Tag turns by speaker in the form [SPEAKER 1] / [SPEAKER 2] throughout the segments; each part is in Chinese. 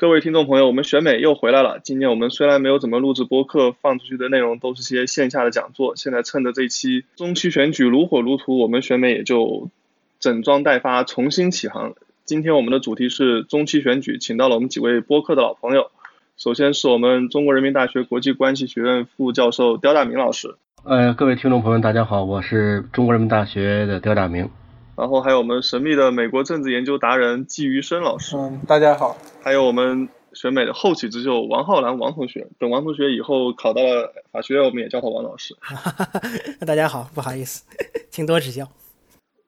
[SPEAKER 1] 各位听众朋友，我们选美又回来了。今年我们虽然没有怎么录制播客，放出去的内容都是些线下的讲座。现在趁着这期中期选举如火如荼，我们选美也就整装待发，重新起航。今天我们的主题是中期选举，请到了我们几位播客的老朋友。首先是我们中国人民大学国际关系学院副教授刁大明老师。
[SPEAKER 2] 呃，各位听众朋友，大家好，我是中国人民大学的刁大明。
[SPEAKER 1] 然后还有我们神秘的美国政治研究达人季余生老师。
[SPEAKER 3] 嗯，大家好。
[SPEAKER 1] 还有我们选美的后起之秀王浩然王同学。等王同学以后考到了法学院，我们也叫他王老师。
[SPEAKER 4] 大家好，不好意思，请多指教。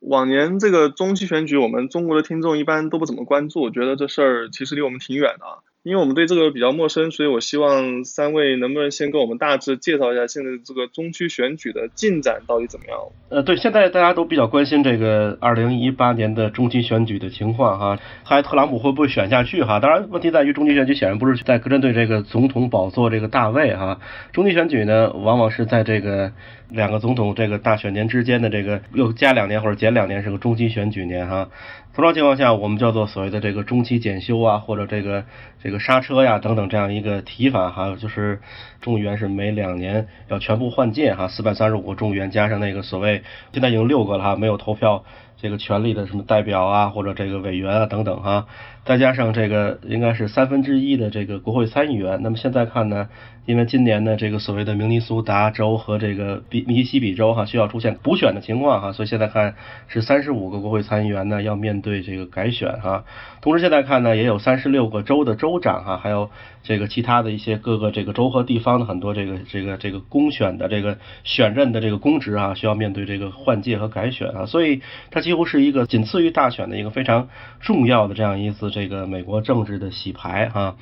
[SPEAKER 1] 往年这个中期选举，我们中国的听众一般都不怎么关注，我觉得这事儿其实离我们挺远的。因为我们对这个比较陌生，所以我希望三位能不能先跟我们大致介绍一下现在这个中区选举的进展到底怎么样？
[SPEAKER 2] 呃，对，现在大家都比较关心这个二零一八年的中期选举的情况哈，还特朗普会不会选下去哈？当然，问题在于中期选举显然不是在针对这个总统宝座这个大位哈，中期选举呢，往往是在这个两个总统这个大选年之间的这个又加两年或者减两年是个中期选举年哈。通常情况下，我们叫做所谓的这个中期检修啊，或者这个这个刹车呀等等这样一个提法哈，就是众议员是每两年要全部换届哈，四百三十五个众议员加上那个所谓现在已经六个了哈，没有投票这个权利的什么代表啊或者这个委员啊等等哈，再加上这个应该是三分之一的这个国会参议员，那么现在看呢？因为今年的这个所谓的明尼苏达州和这个密密西西比州哈需要出现补选的情况哈，所以现在看是三十五个国会参议员呢要面对这个改选哈。同时现在看呢也有三十六个州的州长哈，还有这个其他的一些各个这个州和地方的很多这个这个这个公选的这个选任的这个公职啊需要面对这个换届和改选啊，所以它几乎是一个仅次于大选的一个非常重要的这样一次这个美国政治的洗牌啊。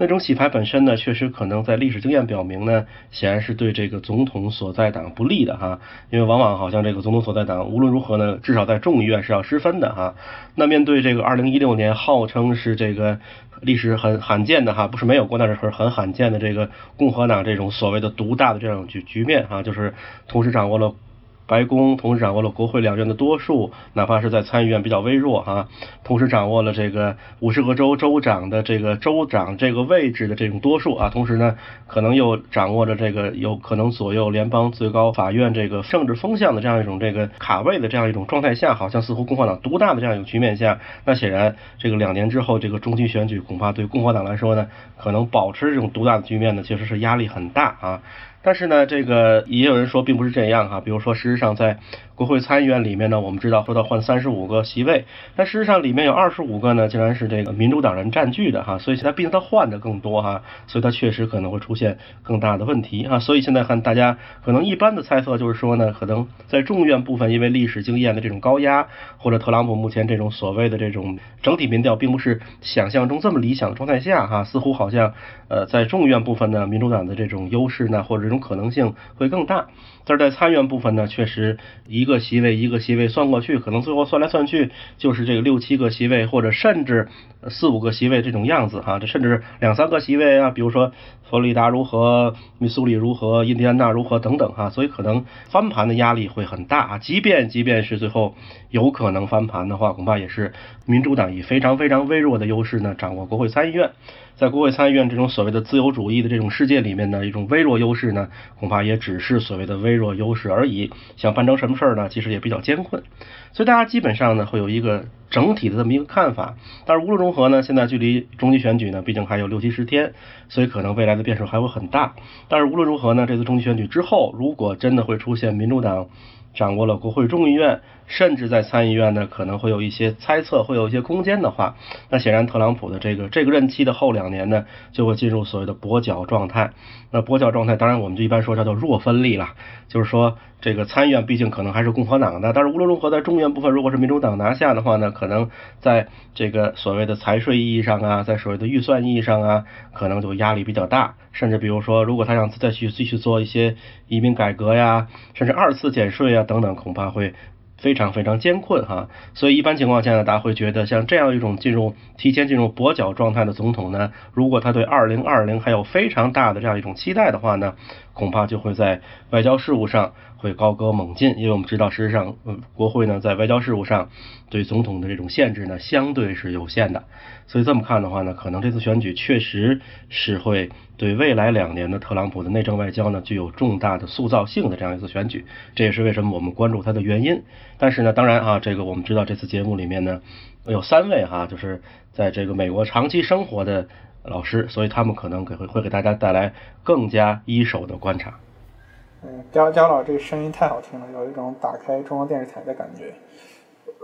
[SPEAKER 2] 那种洗牌本身呢，确实可能在历史经验表明呢，显然是对这个总统所在党不利的哈，因为往往好像这个总统所在党无论如何呢，至少在众议院是要失分的哈。那面对这个二零一六年号称是这个历史很罕见的哈，不是没有过，但是很罕见的这个共和党这种所谓的独大的这种局局面哈，就是同时掌握了。白宫同时掌握了国会两院的多数，哪怕是在参议院比较微弱哈，同时掌握了这个五十个州州长的这个州长这个位置的这种多数啊，同时呢，可能又掌握着这个有可能左右联邦最高法院这个政治风向的这样一种这个卡位的这样一种状态下，好像似乎共和党独大的这样一个局面下，那显然这个两年之后这个中期选举恐怕对共和党来说呢，可能保持这种独大的局面呢，其实是压力很大啊。但是呢，这个也有人说并不是这样哈。比如说，事实上在国会参议院里面呢，我们知道说到换三十五个席位，但事实上里面有二十五个呢，竟然是这个民主党人占据的哈。所以现在毕竟他换的更多哈，所以他确实可能会出现更大的问题哈。所以现在看大家可能一般的猜测就是说呢，可能在众院部分因为历史经验的这种高压，或者特朗普目前这种所谓的这种整体民调并不是想象中这么理想的状态下哈，似乎好像呃在众院部分呢，民主党的这种优势呢或者这种可能性会更大，但是在参院部分呢，确实一个席位一个席位算过去，可能最后算来算去就是这个六七个席位，或者甚至四五个席位这种样子哈，这甚至两三个席位啊，比如说佛罗里达如何，密苏里如何，印第安纳如何等等哈，所以可能翻盘的压力会很大啊。即便即便是最后有可能翻盘的话，恐怕也是民主党以非常非常微弱的优势呢掌握国会参议院。在国会参议院这种所谓的自由主义的这种世界里面呢，一种微弱优势呢，恐怕也只是所谓的微弱优势而已。想办成什么事儿呢，其实也比较艰困。所以大家基本上呢，会有一个整体的这么一个看法。但是无论如何呢，现在距离中期选举呢，毕竟还有六七十天，所以可能未来的变数还会很大。但是无论如何呢，这次中期选举之后，如果真的会出现民主党掌握了国会众议院。甚至在参议院呢，可能会有一些猜测，会有一些空间的话，那显然特朗普的这个这个任期的后两年呢，就会进入所谓的跛脚状态。那跛脚状态，当然我们就一般说叫做弱分力了，就是说这个参议院毕竟可能还是共和党的，但是无论如何，在中原部分如果是民主党拿下的话呢，可能在这个所谓的财税意义上啊，在所谓的预算意义上啊，可能就压力比较大。甚至比如说，如果他想再去继续做一些移民改革呀，甚至二次减税啊等等，恐怕会。非常非常艰困哈，所以一般情况下呢，大家会觉得像这样一种进入提前进入跛脚状态的总统呢，如果他对二零二零还有非常大的这样一种期待的话呢，恐怕就会在外交事务上会高歌猛进，因为我们知道事实上，嗯，国会呢在外交事务上对总统的这种限制呢相对是有限的，所以这么看的话呢，可能这次选举确实是会。对未来两年的特朗普的内政外交呢，具有重大的塑造性的这样一次选举，这也是为什么我们关注他的原因。但是呢，当然啊，这个我们知道这次节目里面呢，有三位哈，就是在这个美国长期生活的老师，所以他们可能给会会给大家带来更加一手的观察。
[SPEAKER 3] 嗯，刁刁老这个声音太好听了，有一种打开中央电视台的感觉。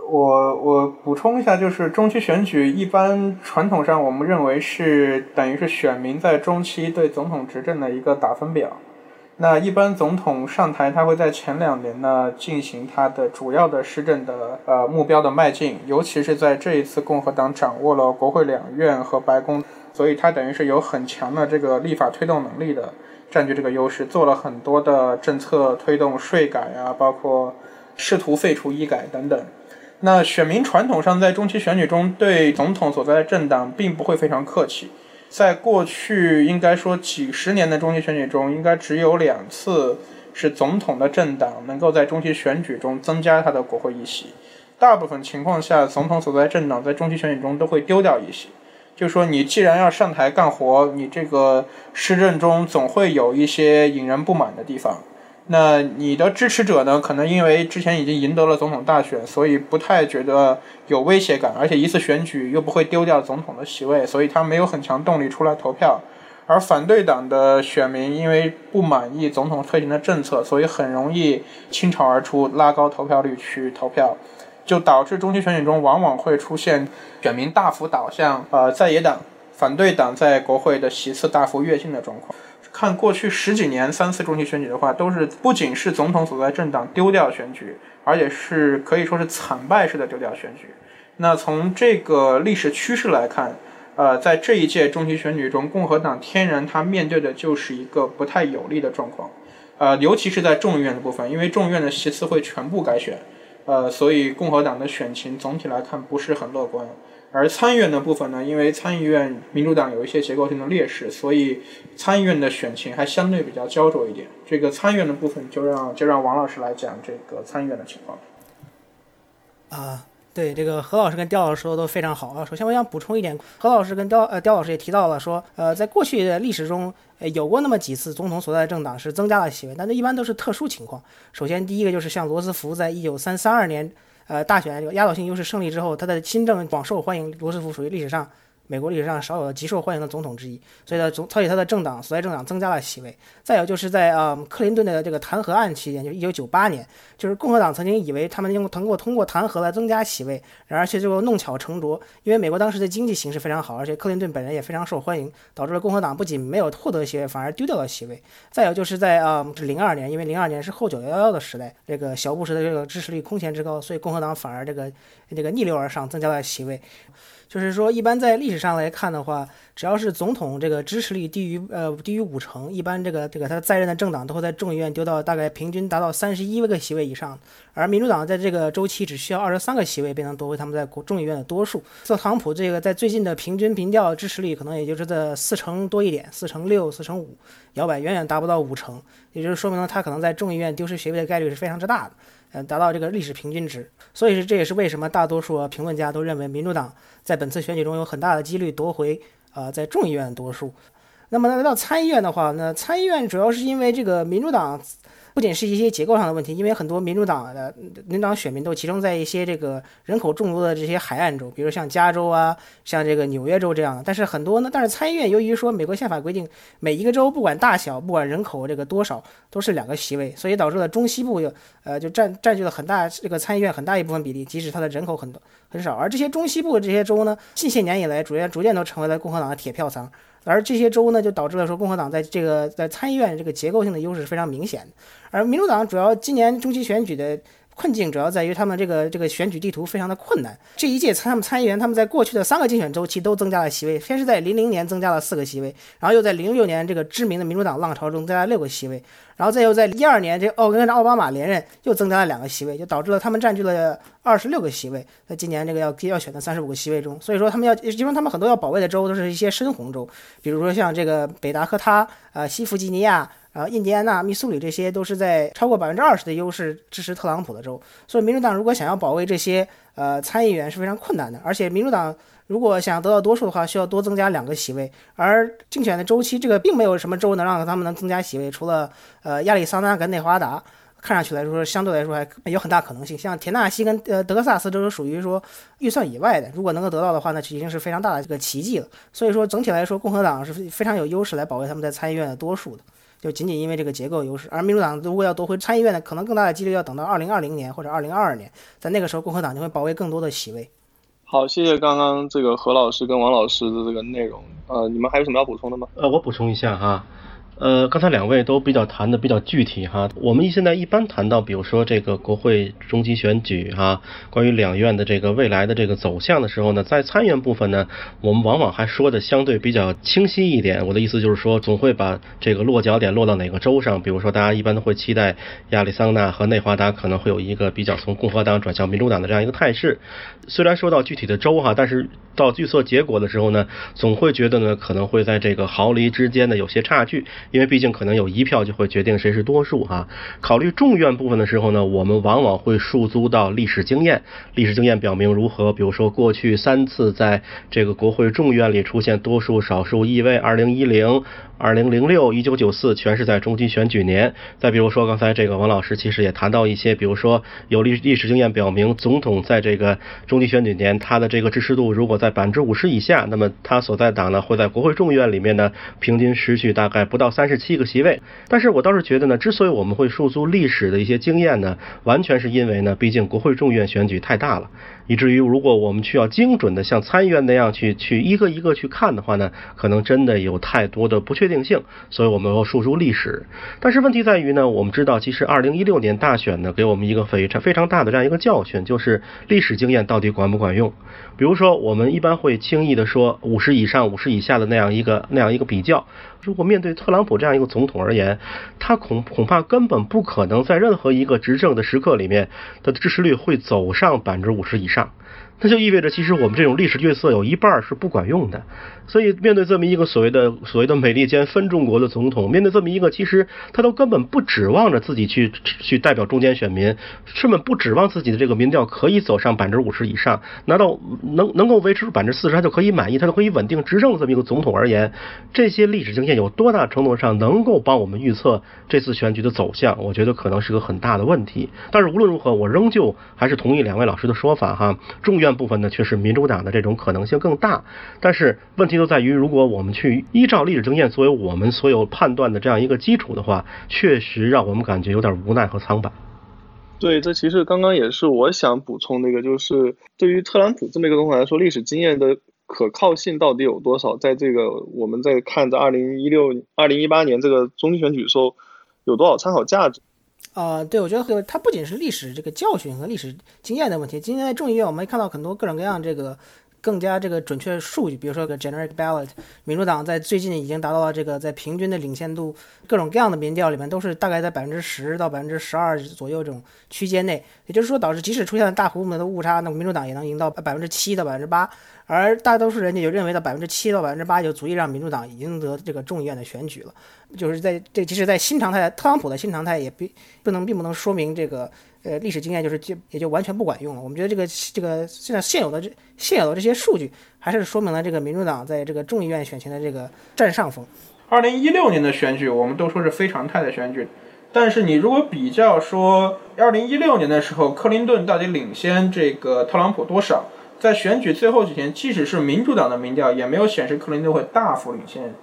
[SPEAKER 3] 我我补充一下，就是中期选举一般传统上我们认为是等于是选民在中期对总统执政的一个打分表。那一般总统上台，他会在前两年呢进行他的主要的施政的呃目标的迈进，尤其是在这一次共和党掌握了国会两院和白宫，所以他等于是有很强的这个立法推动能力的，占据这个优势，做了很多的政策推动税改啊，包括试图废除医改等等。那选民传统上在中期选举中对总统所在的政党并不会非常客气，在过去应该说几十年的中期选举中，应该只有两次是总统的政党能够在中期选举中增加他的国会议席，大部分情况下，总统所在政党在中期选举中都会丢掉一席，就说你既然要上台干活，你这个施政中总会有一些引人不满的地方。那你的支持者呢？可能因为之前已经赢得了总统大选，所以不太觉得有威胁感，而且一次选举又不会丢掉总统的席位，所以他没有很强动力出来投票。而反对党的选民因为不满意总统推行的政策，所以很容易倾巢而出，拉高投票率去投票，就导致中期选举中往往会出现选民大幅倒向呃在野党、反对党在国会的席次大幅跃进的状况。看过去十几年三次中期选举的话，都是不仅是总统所在政党丢掉选举，而且是可以说是惨败式的丢掉选举。那从这个历史趋势来看，呃，在这一届中期选举中，共和党天然它面对的就是一个不太有利的状况，呃，尤其是在众议院的部分，因为众议院的席次会全部改选，呃，所以共和党的选情总体来看不是很乐观。而参议院的部分呢，因为参议院民主党有一些结构性的劣势，所以参议院的选情还相对比较焦灼一点。这个参议院的部分就让就让王老师来讲这个参议院的情况。
[SPEAKER 4] 啊，对，这个何老师跟刁老师说的都非常好啊。首先我想补充一点，何老师跟刁呃刁老师也提到了说，呃，在过去的历史中，有过那么几次总统所在的政党是增加了席位，但这一般都是特殊情况。首先第一个就是像罗斯福在一九三三二年。呃，大选这个压倒性优势胜利之后，他的新政广受欢迎。罗斯福属于历史上。美国历史上少有的极受欢迎的总统之一，所以呢，总所以他的政党所在政党增加了席位。再有就是在呃克林顿的这个弹劾案期间，就一九九八年，就是共和党曾经以为他们用通过通过弹劾来增加席位，然而却最后弄巧成拙，因为美国当时的经济形势非常好，而且克林顿本人也非常受欢迎，导致了共和党不仅没有获得席位，反而丢掉了席位。再有就是在呃零二年，因为零二年是后九幺幺的时代，这个小布什的这个支持率空前之高，所以共和党反而这个这个逆流而上，增加了席位。就是说，一般在历史上来看的话，只要是总统这个支持率低于呃低于五成，一般这个这个他在任的政党都会在众议院丢到大概平均达到三十一个席位以上，而民主党在这个周期只需要二十三个席位便能夺回他们在国众议院的多数。特朗普这个在最近的平均民调支持率可能也就是在四成多一点，四成六、四成五，摇摆远远达不到五成，也就是说明了他可能在众议院丢失席位的概率是非常之大的。嗯，达到这个历史平均值，所以是这也是为什么大多数评论家都认为民主党在本次选举中有很大的几率夺回呃在众议院多数。那么来到参议院的话，那参议院主要是因为这个民主党。不仅是一些结构上的问题，因为很多民主党的民主党选民都集中在一些这个人口众多的这些海岸州，比如像加州啊，像这个纽约州这样的。但是很多呢，但是参议院由于说美国宪法规定，每一个州不管大小，不管人口这个多少，都是两个席位，所以导致了中西部有呃就占占据了很大这个参议院很大一部分比例，即使它的人口很多很少。而这些中西部这些州呢，近些年以来逐渐逐渐都成为了共和党的铁票仓。而这些州呢，就导致了说共和党在这个在参议院这个结构性的优势是非常明显的，而民主党主要今年中期选举的。困境主要在于他们这个这个选举地图非常的困难。这一届参他们参议员他们在过去的三个竞选周期都增加了席位，先是在零零年增加了四个席位，然后又在零六年这个知名的民主党浪潮中增加了六个席位，然后再又在一二年这奥跟着奥巴马连任又增加了两个席位，就导致了他们占据了二十六个席位。在今年这个要要选的三十五个席位中，所以说他们要因为他们很多要保卫的州都是一些深红州，比如说像这个北达科他、呃西弗吉尼亚。啊，印第安纳、密苏里这些都是在超过百分之二十的优势支持特朗普的州，所以民主党如果想要保卫这些呃参议员是非常困难的。而且民主党如果想要得到多数的话，需要多增加两个席位。而竞选的周期，这个并没有什么州能让他们能增加席位，除了呃亚利桑那跟内华达，看上去来说相对来说还有很大可能性。像田纳西跟呃德克萨斯都是属于说预算以外的，如果能够得到的话，那就已经是非常大的这个奇迹了。所以说整体来说，共和党是非常有优势来保卫他们在参议院的多数的。就仅仅因为这个结构优势，而民主党如果要夺回参议院呢，可能更大的几率要等到二零二零年或者二零二二年，在那个时候，共和党就会保卫更多的席位。
[SPEAKER 5] 好，谢谢刚刚这个何老师跟王老师的这个内容。呃，你们还有什么要补充的吗？
[SPEAKER 2] 呃，我补充一下哈。呃，刚才两位都比较谈的比较具体哈。我们现在一般谈到，比如说这个国会中期选举哈，关于两院的这个未来的这个走向的时候呢，在参院部分呢，我们往往还说的相对比较清晰一点。我的意思就是说，总会把这个落脚点落到哪个州上。比如说，大家一般都会期待亚利桑那和内华达可能会有一个比较从共和党转向民主党的这样一个态势。虽然说到具体的州哈，但是到预测结果的时候呢，总会觉得呢可能会在这个毫厘之间呢有些差距。因为毕竟可能有一票就会决定谁是多数哈。考虑众院部分的时候呢，我们往往会诉诸到历史经验。历史经验表明如何？比如说过去三次在这个国会众院里出现多数少数异位，二零一零。二零零六、一九九四全是在中期选举年。再比如说，刚才这个王老师其实也谈到一些，比如说有历历史经验表明，总统在这个中期选举年，他的这个支持度如果在百分之五十以下，那么他所在党呢会在国会众议院里面呢平均失去大概不到三十七个席位。但是我倒是觉得呢，之所以我们会诉诸历史的一些经验呢，完全是因为呢，毕竟国会众议院选举太大了。以至于，如果我们需要精准的像参议院那样去去一个一个去看的话呢，可能真的有太多的不确确定性，所以我们要述诸历史。但是问题在于呢，我们知道，其实二零一六年大选呢，给我们一个非常非常大的这样一个教训，就是历史经验到底管不管用。比如说，我们一般会轻易的说五十以上、五十以下的那样一个那样一个比较。如果面对特朗普这样一个总统而言，他恐恐怕根本不可能在任何一个执政的时刻里面，他的支持率会走上百分之五十以上。那就意味着，其实我们这种历史角色有一半是不管用的。所以，面对这么一个所谓的所谓的美利坚分中国的总统，面对这么一个其实他都根本不指望着自己去去代表中间选民，根本不指望自己的这个民调可以走上百分之五十以上，难道能能够维持住百分之四十，他就可以满意，他就可以稳定执政的这么一个总统而言，这些历史经验有多大程度上能够帮我们预测这次选举的走向？我觉得可能是个很大的问题。但是无论如何，我仍旧还是同意两位老师的说法哈，众院部分呢却是民主党的这种可能性更大。但是问题就在于，如果我们去依照历史经验作为我们所有判断的这样一个基础的话，确实让我们感觉有点无奈和苍白。
[SPEAKER 5] 对，这其实刚刚也是我想补充的一个，就是对于特朗普这么一个总统来说，历史经验的可靠性到底有多少？在这个我们在看着二零一六、二零一八年这个中期选举的时候，有多少参考价值？
[SPEAKER 4] 啊，对，我觉得它不仅是历史这个教训和历史经验的问题。今天在众议院，我们看到很多各种各样这个。更加这个准确数据，比如说个 generic ballot，民主党在最近已经达到了这个在平均的领先度，各种各样的民调里面都是大概在百分之十到百分之十二左右这种区间内，也就是说导致即使出现了大幅度的误差，那民主党也能赢到百分之七到百分之八，而大多数人家就认为到百分之七到百分之八就足以让民主党赢得这个众议院的选举了，就是在这即使在新常态，特朗普的新常态也并不能并不能说明这个。呃，历史经验就是就也就完全不管用了。我们觉得这个这个现在现有的这现有的这些数据，还是说明了这个民主党在这个众议院选情的这个占上风。
[SPEAKER 3] 二零一六年的选举，我们都说是非常态的选举，但是你如果比较说二零一六年的时候，克林顿到底领先这个特朗普多少？在选举最后几天，即使是民主党的民调，也没有显示克林顿会大幅领先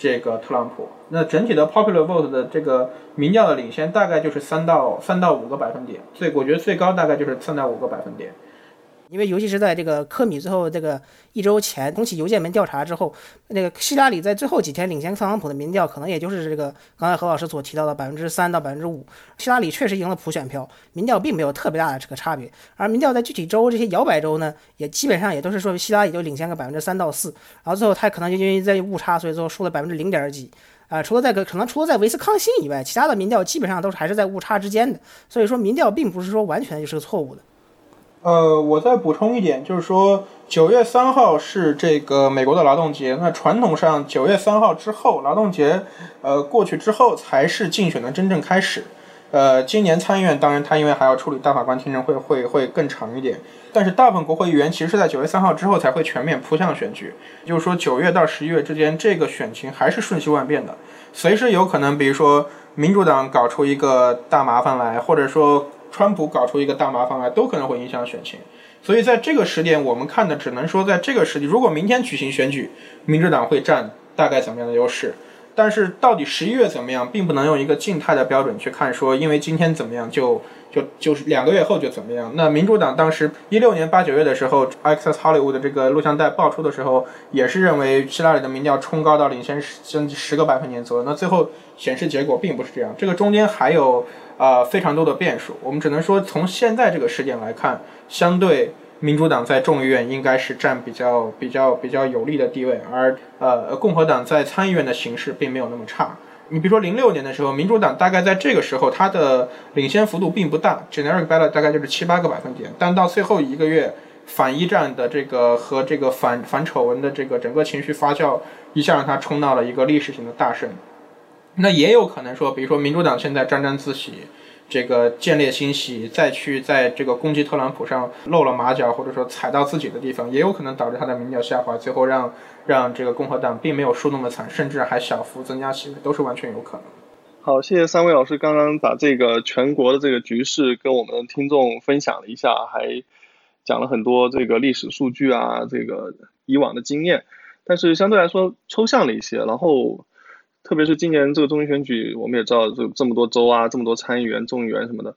[SPEAKER 3] 这个特朗普。那整体的 popular vote 的这个民调的领先，大概就是三到三到五个百分点，最我觉得最高大概就是三到五个百分点。
[SPEAKER 4] 因为尤其是在这个科米最后这个一周前重启邮件门调查之后，那个希拉里在最后几天领先特朗普的民调，可能也就是这个刚才何老师所提到的百分之三到百分之五。希拉里确实赢了普选票，民调并没有特别大的这个差别。而民调在具体州这些摇摆州呢，也基本上也都是说希拉里就领先个百分之三到四，然后最后他可能就因为在误差，所以最后输了百分之零点几。啊，除了在个可能除了在维斯康星以外，其他的民调基本上都是还是在误差之间的。所以说民调并不是说完全就是个错误的。
[SPEAKER 3] 呃，我再补充一点，就是说九月三号是这个美国的劳动节。那传统上九月三号之后，劳动节呃过去之后才是竞选的真正开始。呃，今年参议院当然他因为还要处理大法官听证会，会会更长一点。但是大部分国会议员其实是在九月三号之后才会全面扑向选举。就是说九月到十一月之间，这个选情还是瞬息万变的，随时有可能，比如说民主党搞出一个大麻烦来，或者说。川普搞出一个大麻烦来，都可能会影响选情，所以在这个时点，我们看的只能说，在这个时点，如果明天举行选举，民主党会占大概怎么样的优势？但是到底十一月怎么样，并不能用一个静态的标准去看，说因为今天怎么样，就就就是两个月后就怎么样。那民主党当时一六年八九月的时候，Access Hollywood 的这个录像带爆出的时候，也是认为希拉里的民调冲高到领先十十个百分点左右。那最后显示结果并不是这样，这个中间还有。啊，非常多的变数，我们只能说从现在这个时点来看，相对民主党在众议院应该是占比较比较比较有利的地位，而呃共和党在参议院的形势并没有那么差。你比如说零六年的时候，民主党大概在这个时候它的领先幅度并不大，generic ballot 大概就是七八个百分点，但到最后一个月反一战的这个和这个反反丑闻的这个整个情绪发酵，一下让它冲到了一个历史性的大胜。那也有可能说，比如说民主党现在沾沾自喜，这个见猎心喜，再去在这个攻击特朗普上露了马脚，或者说踩到自己的地方，也有可能导致他的民调下滑，最后让让这个共和党并没有输那么惨，甚至还小幅增加席位，都是完全有可能。
[SPEAKER 5] 好，谢谢三位老师刚刚把这个全国的这个局势跟我们的听众分享了一下，还讲了很多这个历史数据啊，这个以往的经验，但是相对来说抽象了一些，然后。特别是今年这个中期选举，我们也知道，这这么多州啊，这么多参议员、众议员什么的，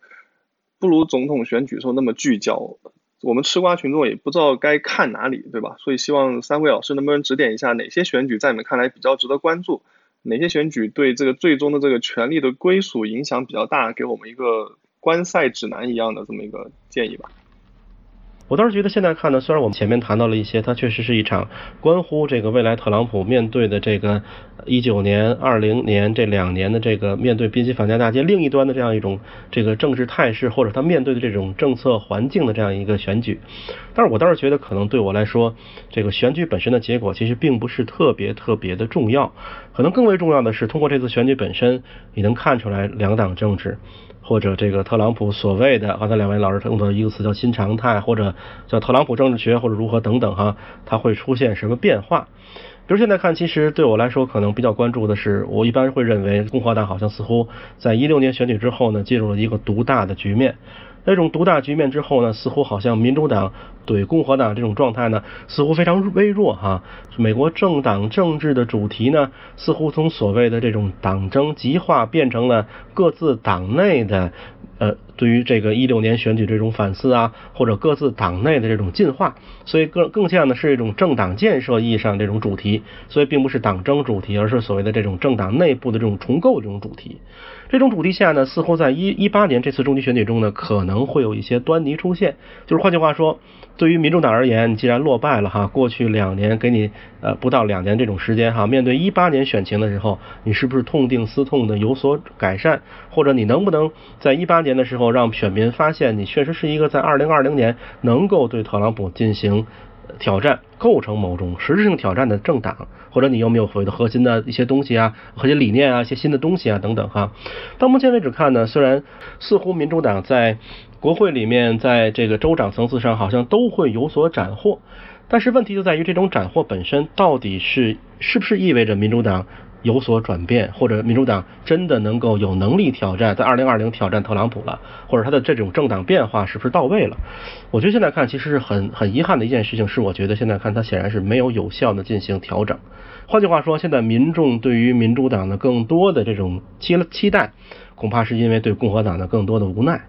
[SPEAKER 5] 不如总统选举时候那么聚焦。我们吃瓜群众也不知道该看哪里，对吧？所以希望三位老师能不能指点一下，哪些选举在你们看来比较值得关注？哪些选举对这个最终的这个权力的归属影响比较大？给我们一个观赛指南一样的这么一个建议吧。
[SPEAKER 2] 我倒是觉得现在看呢，虽然我们前面谈到了一些，它确实是一场关乎这个未来特朗普面对的这个一九年、二零年这两年的这个面对宾夕法尼亚大街另一端的这样一种这个政治态势，或者他面对的这种政策环境的这样一个选举。但是我倒是觉得，可能对我来说，这个选举本身的结果其实并不是特别特别的重要。可能更为重要的是，通过这次选举本身，你能看出来两党政治。或者这个特朗普所谓的刚才两位老师用的一个词叫新常态，或者叫特朗普政治学，或者如何等等哈，它会出现什么变化？比如现在看，其实对我来说可能比较关注的是，我一般会认为共和党好像似乎在一六年选举之后呢，进入了一个独大的局面。那种独大局面之后呢，似乎好像民主党对共和党这种状态呢，似乎非常微弱哈。美国政党政治的主题呢，似乎从所谓的这种党争极化，变成了各自党内的呃，对于这个一六年选举这种反思啊，或者各自党内的这种进化。所以更更像的是一种政党建设意义上这种主题，所以并不是党争主题，而是所谓的这种政党内部的这种重构这种主题。这种主题下呢，似乎在一一八年这次中期选举中呢，可能会有一些端倪出现。就是换句话说，对于民主党而言，你既然落败了哈，过去两年给你呃不到两年这种时间哈，面对一八年选情的时候，你是不是痛定思痛的有所改善？或者你能不能在一八年的时候让选民发现你确实是一个在二零二零年能够对特朗普进行挑战、构成某种实质性挑战的政党？或者你有没有所谓的核心的一些东西啊，核心理念啊，一些新的东西啊等等哈。到目前为止看呢，虽然似乎民主党在国会里面，在这个州长层次上好像都会有所斩获，但是问题就在于这种斩获本身到底是是不是意味着民主党有所转变，或者民主党真的能够有能力挑战在二零二零挑战特朗普了，或者他的这种政党变化是不是到位了？我觉得现在看其实是很很遗憾的一件事情，是我觉得现在看他显然是没有有效的进行调整。换句话说，现在民众对于民主党的更多的这种期期待，恐怕是因为对共和党的更多的无奈，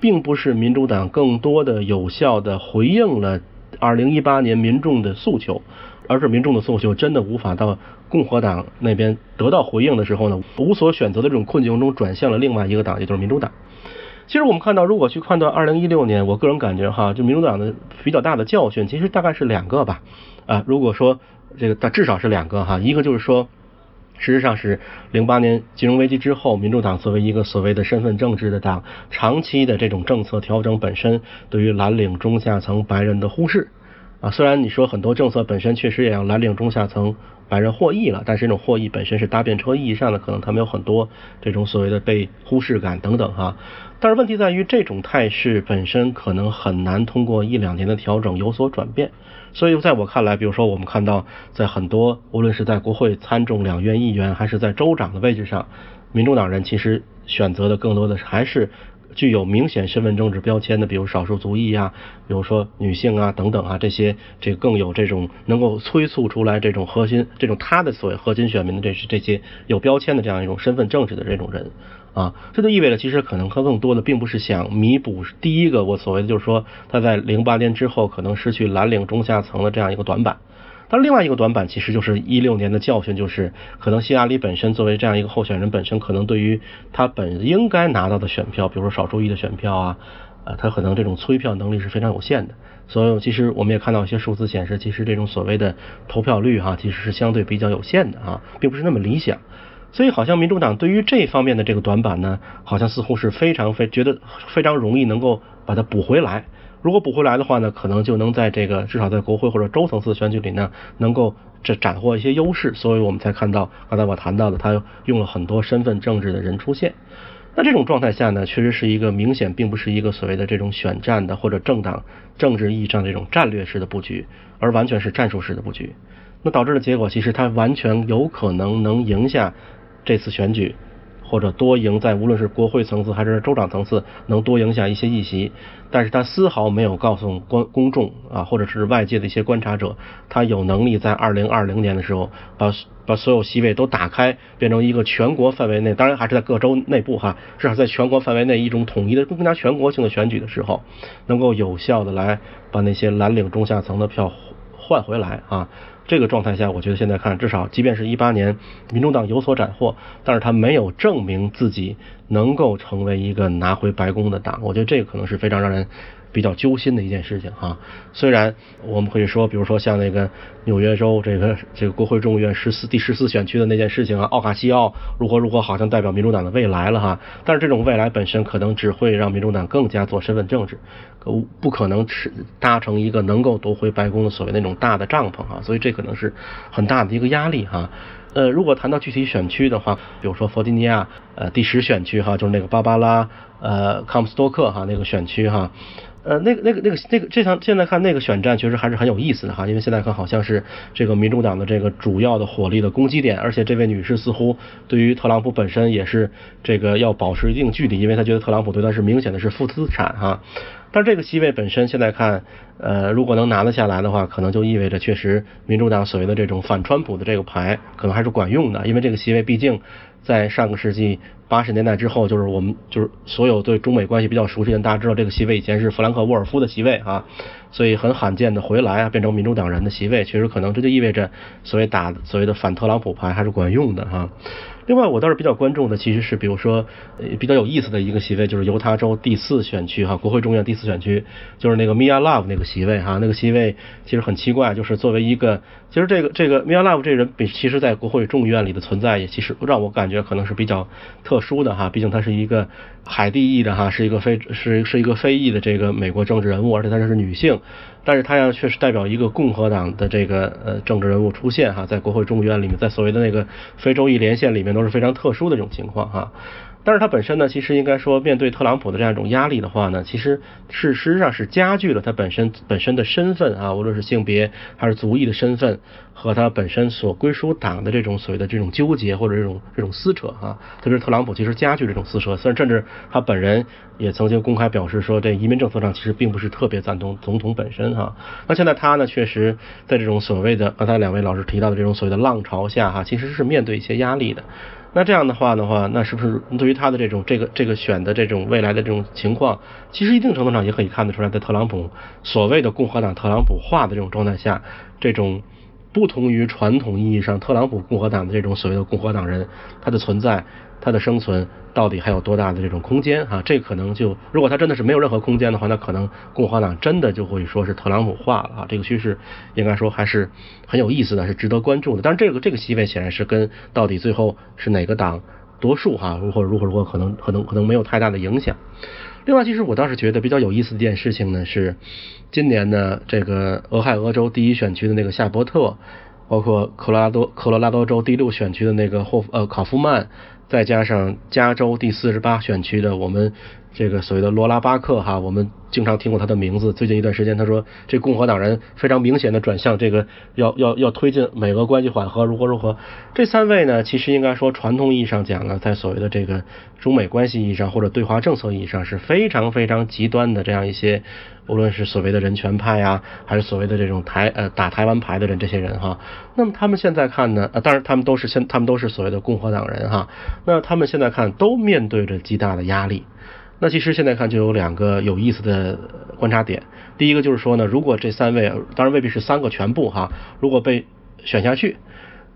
[SPEAKER 2] 并不是民主党更多的有效的回应了二零一八年民众的诉求，而是民众的诉求真的无法到共和党那边得到回应的时候呢，无所选择的这种困境中转向了另外一个党，也就是民主党。其实我们看到，如果去判断二零一六年，我个人感觉哈，就民主党的比较大的教训，其实大概是两个吧。啊，如果说这个，它至少是两个哈，一个就是说，事实上是零八年金融危机之后，民主党作为一个所谓的身份政治的党，长期的这种政策调整本身对于蓝领中下层白人的忽视啊。虽然你说很多政策本身确实也让蓝领中下层白人获益了，但是这种获益本身是搭便车意义上的，可能他们有很多这种所谓的被忽视感等等哈。但是问题在于，这种态势本身可能很难通过一两年的调整有所转变。所以，在我看来，比如说我们看到，在很多无论是在国会参众两院议员，还是在州长的位置上，民主党人其实选择的更多的还是具有明显身份政治标签的，比如少数族裔啊，比如说女性啊等等啊，这些这更有这种能够催促出来这种核心这种他的所谓核心选民的这是这些有标签的这样一种身份政治的这种人。啊，这就意味着其实可能他更多的并不是想弥补第一个我所谓的就是说他在零八年之后可能失去蓝领中下层的这样一个短板，但另外一个短板其实就是一六年的教训，就是可能希拉里本身作为这样一个候选人本身，可能对于他本应该拿到的选票，比如说少数裔的选票啊，呃，他可能这种催票能力是非常有限的。所以其实我们也看到一些数字显示，其实这种所谓的投票率哈，其实是相对比较有限的啊，并不是那么理想。所以，好像民主党对于这方面的这个短板呢，好像似乎是非常非觉得非常容易能够把它补回来。如果补回来的话呢，可能就能在这个至少在国会或者州层次选举里呢，能够这斩获一些优势。所以我们才看到刚才我谈到的，他用了很多身份政治的人出现。那这种状态下呢，确实是一个明显并不是一个所谓的这种选战的或者政党政治意义上的这种战略式的布局，而完全是战术式的布局。那导致的结果，其实他完全有可能能赢下。这次选举，或者多赢在无论是国会层次还是州长层次，能多赢下一些议席，但是他丝毫没有告诉公公众啊，或者是外界的一些观察者，他有能力在二零二零年的时候，把把所有席位都打开，变成一个全国范围内，当然还是在各州内部哈，至少在全国范围内一种统一的更加全国性的选举的时候，能够有效的来把那些蓝领中下层的票换回来啊。这个状态下，我觉得现在看，至少即便是一八年，民主党有所斩获，但是他没有证明自己能够成为一个拿回白宫的党。我觉得这个可能是非常让人。比较揪心的一件事情哈，虽然我们可以说，比如说像那个纽约州这个这个国会众议院十四第十四选区的那件事情啊，奥卡西奥如何如何，好像代表民主党的未来了哈。但是这种未来本身可能只会让民主党更加做身份政治，不可能是搭成一个能够夺回白宫的所谓那种大的帐篷哈。所以这可能是很大的一个压力哈。呃，如果谈到具体选区的话，比如说弗吉尼亚呃第十选区哈，就是那个芭芭拉呃康姆斯多克哈那个选区哈。呃，那个、那个、那个、那个，这场现在看那个选战确实还是很有意思的哈，因为现在看好像是这个民主党的这个主要的火力的攻击点，而且这位女士似乎对于特朗普本身也是这个要保持一定距离，因为她觉得特朗普对她是明显的是负资产哈。但这个席位本身现在看，呃，如果能拿得下来的话，可能就意味着确实民主党所谓的这种反川普的这个牌可能还是管用的，因为这个席位毕竟在上个世纪。八十年代之后，就是我们就是所有对中美关系比较熟悉的人，大家知道这个席位以前是弗兰克·沃尔夫的席位啊，所以很罕见的回来啊，变成民主党人的席位，确实可能这就意味着所谓打所谓的反特朗普牌还是管用的哈。另外，我倒是比较关注的，其实是比如说比较有意思的一个席位，就是犹他州第四选区哈，国会众院第四选区，就是那个 Mia Love 那个席位哈，那个席位其实很奇怪，就是作为一个，其实这个这个 Mia Love 这人比其实在国会众院里的存在也其实让我感觉可能是比较特殊的哈，毕竟他是一个海地裔的哈，是一个非是是一个非裔的这个美国政治人物，而且她是女性。但是他要确实代表一个共和党的这个呃政治人物出现哈，在国会众议院里面，在所谓的那个非洲裔连线里面都是非常特殊的这种情况哈。但是他本身呢，其实应该说面对特朗普的这样一种压力的话呢，其实是实上是加剧了他本身本身的身份啊，无论是性别还是族裔的身份和他本身所归属党的这种所谓的这种纠结或者这种这种撕扯啊。特别是特朗普其实加剧这种撕扯，虽然甚至他本人也曾经公开表示说，这移民政策上其实并不是特别赞同总统本身哈。那现在他呢，确实在这种所谓的刚才两位老师提到的这种所谓的浪潮下哈，其实是面对一些压力的。那这样的话的话，那是不是对于他的这种这个这个选的这种未来的这种情况，其实一定程度上也可以看得出来，在特朗普所谓的共和党特朗普化的这种状态下，这种不同于传统意义上特朗普共和党的这种所谓的共和党人，他的存在。它的生存到底还有多大的这种空间啊？这可能就如果它真的是没有任何空间的话，那可能共和党真的就会说是特朗普化了啊！这个趋势应该说还是很有意思的，是值得关注的。但是这个这个席位显然是跟到底最后是哪个党多数哈，如何如何如何可能可能可能没有太大的影响。另外，其实我倒是觉得比较有意思的一件事情呢是，今年呢这个俄亥俄州第一选区的那个夏伯特，包括科罗拉多科罗拉多州第六选区的那个霍呃考夫曼。再加上加州第四十八选区的我们这个所谓的罗拉巴克哈，我们经常听过他的名字。最近一段时间，他说这共和党人非常明显的转向这个要要要推进美俄关系缓和，如何如何。这三位呢，其实应该说传统意义上讲呢，在所谓的这个中美关系意义上或者对华政策意义上是非常非常极端的这样一些。无论是所谓的人权派呀，还是所谓的这种台呃打台湾牌的人，这些人哈，那么他们现在看呢，呃，当然他们都是现他们都是所谓的共和党人哈，那他们现在看都面对着极大的压力。那其实现在看就有两个有意思的观察点，第一个就是说呢，如果这三位，当然未必是三个全部哈，如果被选下去，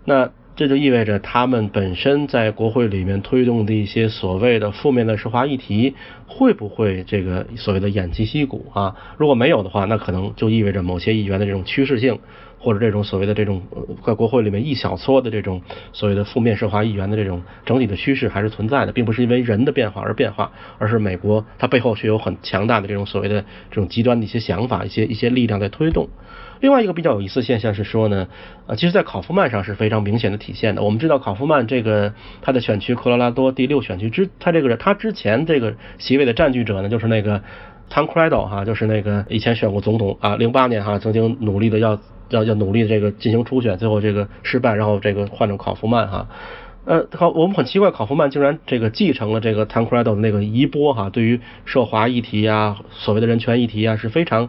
[SPEAKER 2] 那。这就意味着他们本身在国会里面推动的一些所谓的负面的涉华议题，会不会这个所谓的偃旗息鼓啊？如果没有的话，那可能就意味着某些议员的这种趋势性，或者这种所谓的这种在国会里面一小撮的这种所谓的负面涉华议员的这种整体的趋势还是存在的，并不是因为人的变化而变化，而是美国它背后是有很强大的这种所谓的这种极端的一些想法、一些一些力量在推动。另外一个比较有意思现象是说呢，呃，其实，在考夫曼上是非常明显的体现的。我们知道考夫曼这个他的选区科罗拉多第六选区之，他这个人他之前这个席位的占据者呢，就是那个汤 c r a d o 哈，就是那个以前选过总统啊，零八年哈曾经努力的要要要努力这个进行初选，最后这个失败，然后这个换成考夫曼哈。呃，好我们很奇怪，考夫曼竟然这个继承了这个 Tancredo 的那个衣钵哈，对于涉华议题啊，所谓的人权议题啊，是非常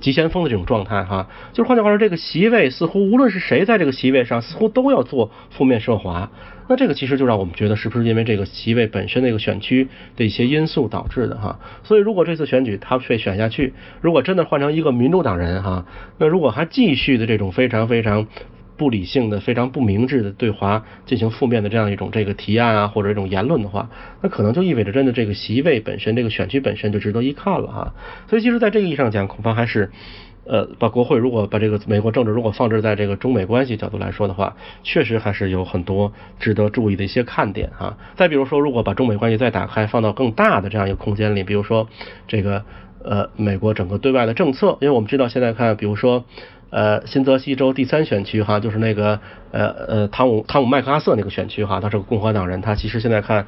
[SPEAKER 2] 急先锋的这种状态哈。就是换句话说，这个席位似乎无论是谁在这个席位上，似乎都要做负面涉华。那这个其实就让我们觉得，是不是因为这个席位本身那个选区的一些因素导致的哈？所以如果这次选举他被选下去，如果真的换成一个民主党人哈，那如果还继续的这种非常非常。不理性的、非常不明智的对华进行负面的这样一种这个提案啊，或者一种言论的话，那可能就意味着真的这个席位本身、这个选区本身就值得一看了哈。所以，其实，在这个意义上讲，恐怕还是，呃，把国会如果把这个美国政治如果放置在这个中美关系角度来说的话，确实还是有很多值得注意的一些看点哈。再比如说，如果把中美关系再打开，放到更大的这样一个空间里，比如说这个呃，美国整个对外的政策，因为我们知道现在看，比如说。呃，新泽西州第三选区哈，就是那个呃呃汤姆汤姆麦克阿瑟那个选区哈，他是个共和党人，他其实现在看，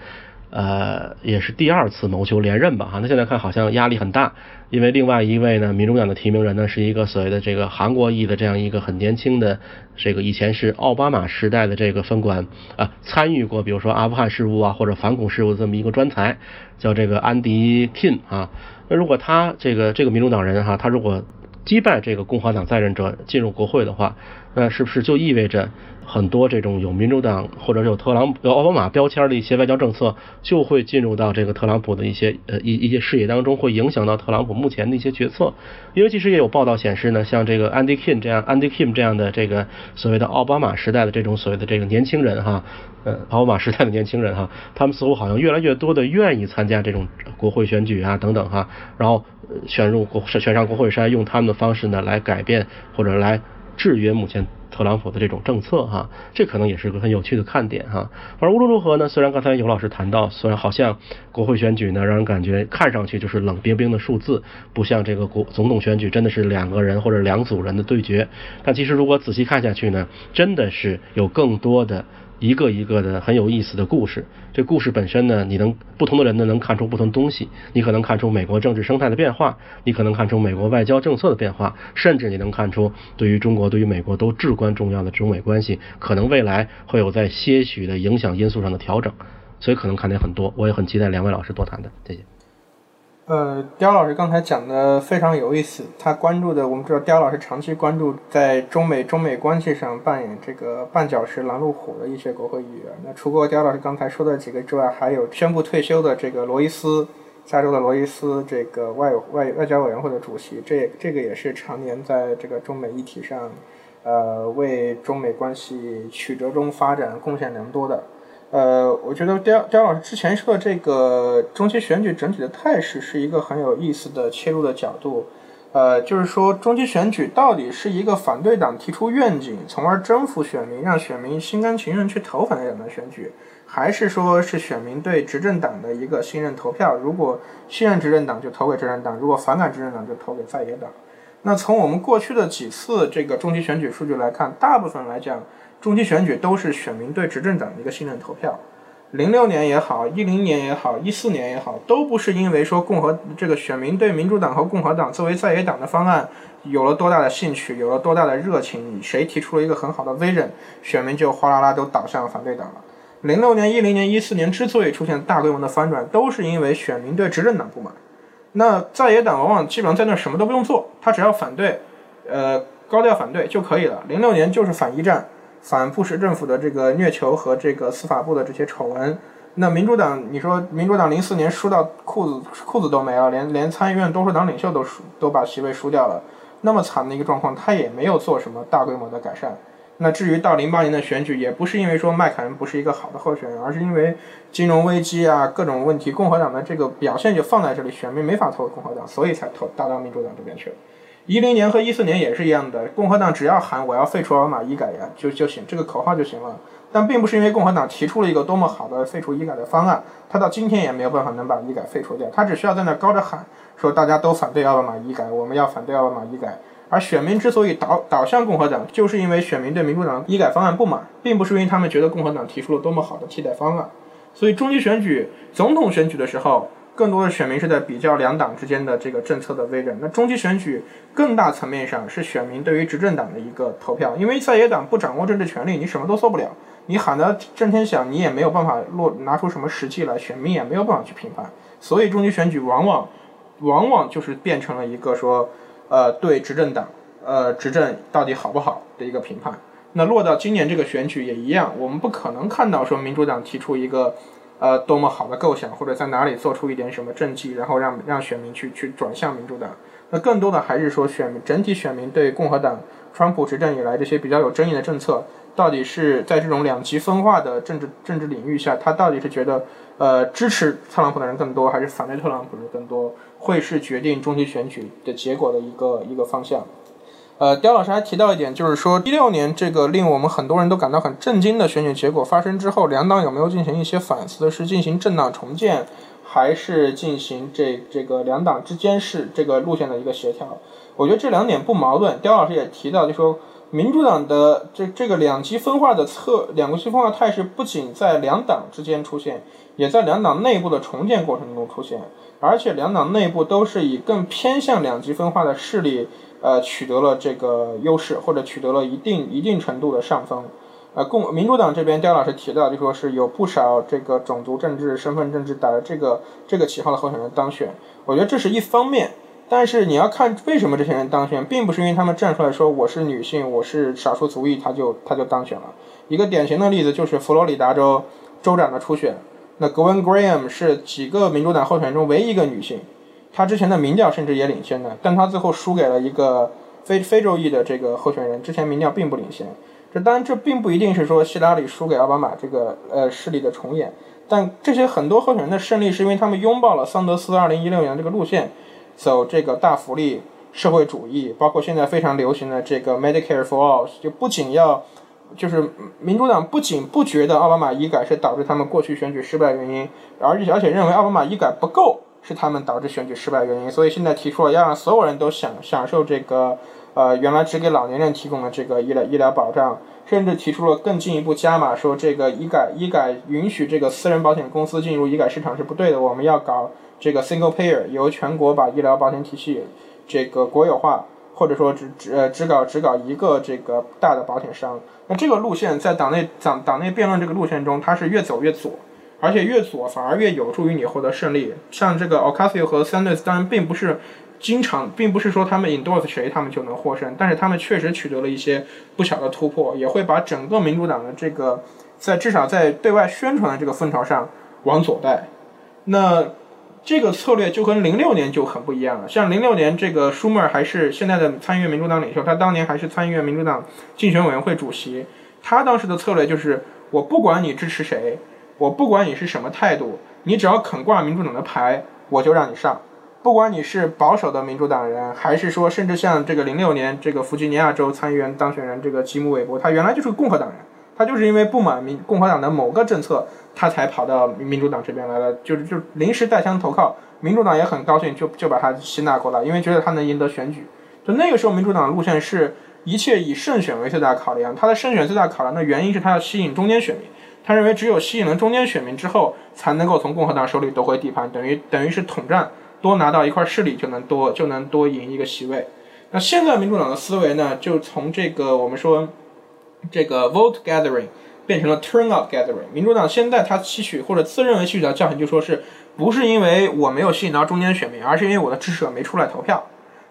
[SPEAKER 2] 呃也是第二次谋求连任吧哈，那现在看好像压力很大，因为另外一位呢，民主党的提名人呢是一个所谓的这个韩国裔的这样一个很年轻的，这个以前是奥巴马时代的这个分管啊参与过比如说阿富汗事务啊或者反恐事务这么一个专才，叫这个安迪 Kin 啊，那如果他这个这个民主党人哈，他如果击败这个共和党在任者进入国会的话，那是不是就意味着？很多这种有民主党或者有特朗普、有奥巴马标签的一些外交政策，就会进入到这个特朗普的一些呃一一些视野当中，会影响到特朗普目前的一些决策。因为其实也有报道显示呢，像这个 Andy Kim 这样，Andy Kim 这样的这个所谓的奥巴马时代的这种所谓的这个年轻人哈，呃，奥巴马时代的年轻人哈，他们似乎好像越来越多的愿意参加这种国会选举啊等等哈，然后选入国选上国会山，用他们的方式呢来改变或者来制约目前。特朗普的这种政策哈，这可能也是个很有趣的看点哈。反正无论如何呢，虽然刚才尤老师谈到，虽然好像国会选举呢，让人感觉看上去就是冷冰冰的数字，不像这个国总统选举真的是两个人或者两组人的对决。但其实如果仔细看下去呢，真的是有更多的一个一个的很有意思的故事。这故事本身呢，你能不同的人呢能看出不同东西。你可能看出美国政治生态的变化，你可能看出美国外交政策的变化，甚至你能看出对于中国、对于美国都至关重要的中美关系，可能未来会有在些许的影响因素上的调整。所以可能看点很多，我也很期待两位老师多谈谈，谢谢。
[SPEAKER 3] 呃，刁老师刚才讲的非常有意思。他关注的，我们知道刁老师长期关注在中美中美关系上扮演这个绊脚石、拦路虎的一些国会议员。那除过刁老师刚才说的几个之外，还有宣布退休的这个罗伊斯，加州的罗伊斯，这个外外外交委员会的主席。这这个也是常年在这个中美议题上，呃，为中美关系曲折中发展贡献良多的。呃，我觉得刁刁老师之前说的这个中期选举整体的态势是一个很有意思的切入的角度。呃，就是说中期选举到底是一个反对党提出愿景，从而征服选民，让选民心甘情愿去投反对党的选举，还是说是选民对执政党的一个信任投票？如果信任执政党就投给执政党，如果反感执政党就投给在野党。那从我们过去的几次这个中期选举数据来看，大部分来讲。中期选举都是选民对执政党的一个信任投票，零六年也好，一零年也好，一四年也好，都不是因为说共和这个选民对民主党和共和党作为在野党的方案有了多大的兴趣，有了多大的热情，谁提出了一个很好的 vision，选民就哗啦啦都倒向反对党了。零六年、一零年、一四年之所以出现大规模的翻转，都是因为选民对执政党不满。那在野党往往基本上在那什么都不用做，他只要反对，呃，高调反对就可以了。零六年就是反一战。反布什政府的这个虐囚和这个司法部的这些丑闻，那民主党，你说民主党零四年输到裤子裤子都没了，连连参议院多数党领袖都输都把席位输掉了，那么惨的一个状况，他也没有做什么大规模的改善。那至于到零八年的选举，也不是因为说麦凯恩不是一个好的候选人，而是因为金融危机啊各种问题，共和党的这个表现就放在这里，选民没法投共和党，所以才投大到民主党这边去了。一零年和一四年也是一样的，共和党只要喊我要废除奥巴马医改呀，就就行，这个口号就行了。但并不是因为共和党提出了一个多么好的废除医改的方案，他到今天也没有办法能把医改废除掉。他只需要在那高着喊，说大家都反对奥巴马医改，我们要反对奥巴马医改。而选民之所以倒倒向共和党，就是因为选民对民主党医改方案不满，并不是因为他们觉得共和党提出了多么好的替代方案。所以中期选举、总统选举的时候。更多的选民是在比较两党之间的这个政策的威震。那中期选举更大层面上是选民对于执政党的一个投票，因为在野党不掌握政治权力，你什么都做不了。你喊得震天响，你也没有办法落拿出什么实际来，选民也没有办法去评判。所以中期选举往往往往就是变成了一个说，呃，对执政党，呃，执政到底好不好的一个评判。那落到今年这个选举也一样，我们不可能看到说民主党提出一个。呃，多么好的构想，或者在哪里做出一点什么政绩，然后让让选民去去转向民主党。那更多的还是说，选整体选民对共和党川普执政以来这些比较有争议的政策，到底是在这种两极分化的政治政治领域下，他到底是觉得呃支持特朗普的人更多，还是反对特朗普的人更多，会是决定中期选举的结果的一个一个方向。呃，刁老师还提到一点，就是说一六年这个令我们很多人都感到很震惊的选举结果发生之后，两党有没有进行一些反思？是进行政党重建，还是进行这这个两党之间是这个路线的一个协调？我觉得这两点不矛盾。刁老师也提到，就说民主党的这这个两极分化的策，两极分化态势不仅在两党之间出现，也在两党内部的重建过程中出现，而且两党内部都是以更偏向两极分化的势力。呃，取得了这个优势，或者取得了一定一定程度的上风。呃，共民主党这边，刁老师提到，就说是有不少这个种族政治、身份政治打着这个这个旗号的候选人当选。我觉得这是一方面，但是你要看为什么这些人当选，并不是因为他们站出来说我是女性，我是少数族裔，他就他就当选了。一个典型的例子就是佛罗里达州州长的初选，那 Gwen Graham 是几个民主党候选人中唯一一个女性。他之前的民调甚至也领先的，但他最后输给了一个非非洲裔的这个候选人。之前民调并不领先，这当然这并不一定是说希拉里输给奥巴马这个呃势力的重演，但这些很多候选人的胜利是因为他们拥抱了桑德斯二零一六年这个路线，走这个大福利社会主义，包括现在非常流行的这个 Medicare for All，就不仅要就是民主党不仅不觉得奥巴马医改是导致他们过去选举失败原因，而且而且认为奥巴马医改不够。是他们导致选举失败原因，所以现在提出了要让所有人都享享受这个，呃，原来只给老年人提供的这个医疗医疗保障，甚至提出了更进一步加码，说这个医改医改允许这个私人保险公司进入医改市场是不对的，我们要搞这个 single payer，由全国把医疗保险体系这个国有化，或者说只只呃只搞只搞一个这个大的保险商。那这个路线在党内党党内辩论这个路线中，它是越走越左，而且越左反而越有助于你获得胜利。像这个 Ocasio 和 Sanders 当然并不是。经常并不是说他们 endorse 谁他们就能获胜，但是他们确实取得了一些不小的突破，也会把整个民主党的这个在至少在对外宣传的这个风潮上往左带。那这个策略就跟零六年就很不一样了。像零六年这个舒默还是现在的参议院民主党领袖，他当年还是参议院民主党竞选委员会主席，他当时的策略就是我不管你支持谁，我不管你是什么态度，你只要肯挂民主党的牌，我就让你上。不管你是保守的民主党人，还是说，甚至像这个零六年这个弗吉尼亚州参议员当选人这个吉姆韦伯，他原来就是共和党人，他就是因为不满民共和党的某个政策，他才跑到民主党这边来了，就是就临时带枪投靠，民主党也很高兴，就就把他吸纳过来，因为觉得他能赢得选举。就那个时候，民主党的路线是一切以胜选为最大考量，他的胜选最大考量的原因是他要吸引中间选民，他认为只有吸引了中间选民之后，才能够从共和党手里夺回地盘，等于等于是统战。多拿到一块势力就能多就能多赢一个席位。那现在民主党的思维呢，就从这个我们说这个 vote gathering 变成了 turnout gathering。民主党现在他吸取或者自认为吸取到教训，就说是不是因为我没有吸引到中间选民，而是因为我的支持者没出来投票。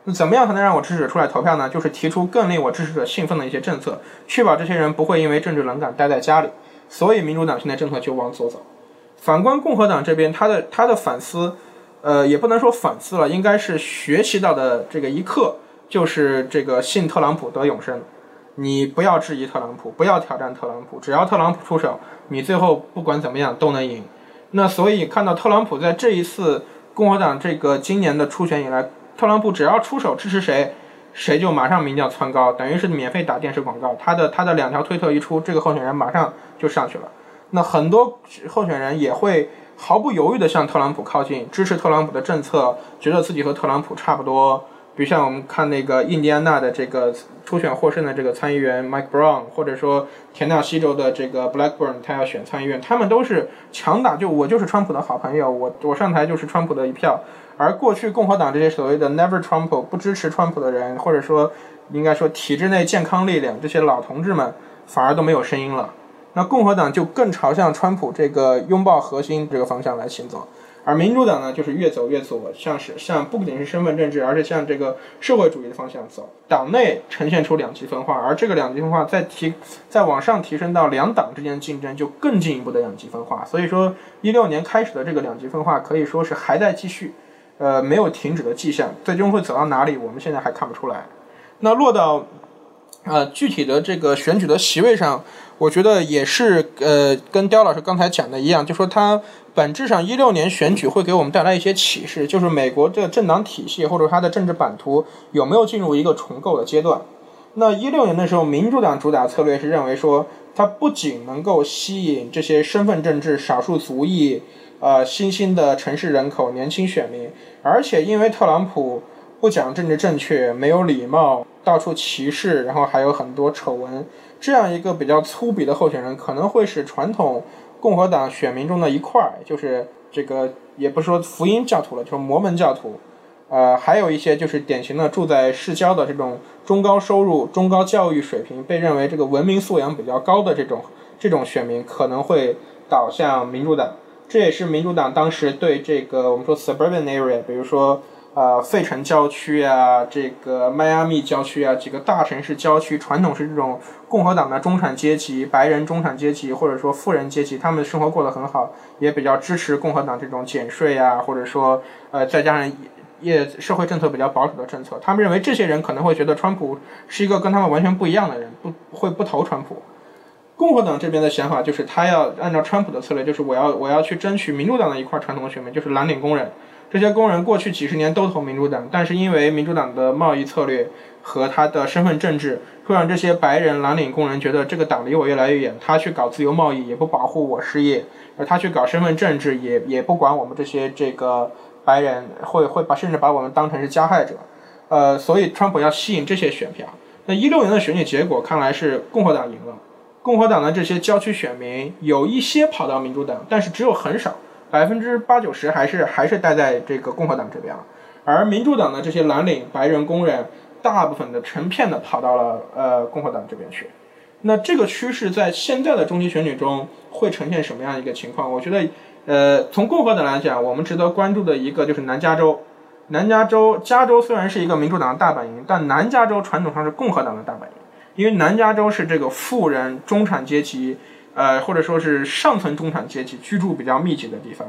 [SPEAKER 3] 那怎么样才能让我支持者出来投票呢？就是提出更令我支持者兴奋的一些政策，确保这些人不会因为政治冷感待在家里。所以民主党现在政策就往左走。反观共和党这边，他的他的反思。呃，也不能说反思了，应该是学习到的这个一课，就是这个信特朗普得永生。你不要质疑特朗普，不要挑战特朗普，只要特朗普出手，你最后不管怎么样都能赢。那所以看到特朗普在这一次共和党这个今年的初选以来，特朗普只要出手支持谁，谁就马上民调蹿高，等于是免费打电视广告。他的他的两条推特一出，这个候选人马上就上去了。那很多候选人也会。毫不犹豫地向特朗普靠近，支持特朗普的政策，觉得自己和特朗普差不多。比如像我们看那个印第安纳的这个初选获胜的这个参议员 Mike Brown，或者说田纳西州的这个 Blackburn，他要选参议院，他们都是强打，就我就是川普的好朋友，我我上台就是川普的一票。而过去共和党这些所谓的 Never Trump 不支持川普的人，或者说应该说体制内健康力量这些老同志们，反而都没有声音了。那共和党就更朝向川普这个拥抱核心这个方向来行走，而民主党呢，就是越走越左，像是像不仅是身份政治，而是向这个社会主义的方向走。党内呈现出两极分化，而这个两极分化再提再往上提升到两党之间的竞争，就更进一步的两极分化。所以说，一六年开始的这个两极分化可以说是还在继续，呃，没有停止的迹象。最终会走到哪里，我们现在还看不出来。那落到呃具体的这个选举的席位上。我觉得也是，呃，跟刁老师刚才讲的一样，就说他本质上一六年选举会给我们带来一些启示，就是美国的政党体系或者它的政治版图有没有进入一个重构的阶段。那一六年的时候，民主党主打策略是认为说，它不仅能够吸引这些身份政治、少数族裔、呃新兴的城市人口、年轻选民，而且因为特朗普不讲政治正确、没有礼貌、到处歧视，然后还有很多丑闻。这样一个比较粗鄙的候选人，可能会使传统共和党选民中的一块儿，就是这个也不是说福音教徒了，就是摩门教徒，呃，还有一些就是典型的住在市郊的这种中高收入、中高教育水平，被认为这个文明素养比较高的这种这种选民，可能会倒向民主党。这也是民主党当时对这个我们说 suburban area，比如说。呃，费城郊区啊，这个迈阿密郊区啊，几个大城市郊区，传统是这种共和党的中产阶级、白人中产阶级，或者说富人阶级，他们生活过得很好，也比较支持共和党这种减税啊，或者说呃，再加上业社会政策比较保守的政策，他们认为这些人可能会觉得川普是一个跟他们完全不一样的人，不会不投川普。共和党这边的想法就是他要按照川普的策略，就是我要我要去争取民主党的一块传统的选民，就是蓝领工人。这些工人过去几十年都投民主党，但是因为民主党的贸易策略和他的身份政治，会让这些白人蓝领工人觉得这个党离我越来越远。他去搞自由贸易也不保护我失业，而他去搞身份政治也也不管我们这些这个白人，会会把甚至把我们当成是加害者。呃，所以川普要吸引这些选票。那一六年的选举结果看来是共和党赢了，共和党的这些郊区选民有一些跑到民主党，但是只有很少，百分之八九十还是还是待在这个共和党这边了。而民主党的这些蓝领白人工人，大部分的成片的跑到了呃共和党这边去。那这个趋势在现在的中期选举中会呈现什么样一个情况？我觉得，呃，从共和党来讲，我们值得关注的一个就是南加州。南加州，加州虽然是一个民主党的大本营，但南加州传统上是共和党的大本营，因为南加州是这个富人中产阶级，呃，或者说是上层中产阶级居住比较密集的地方。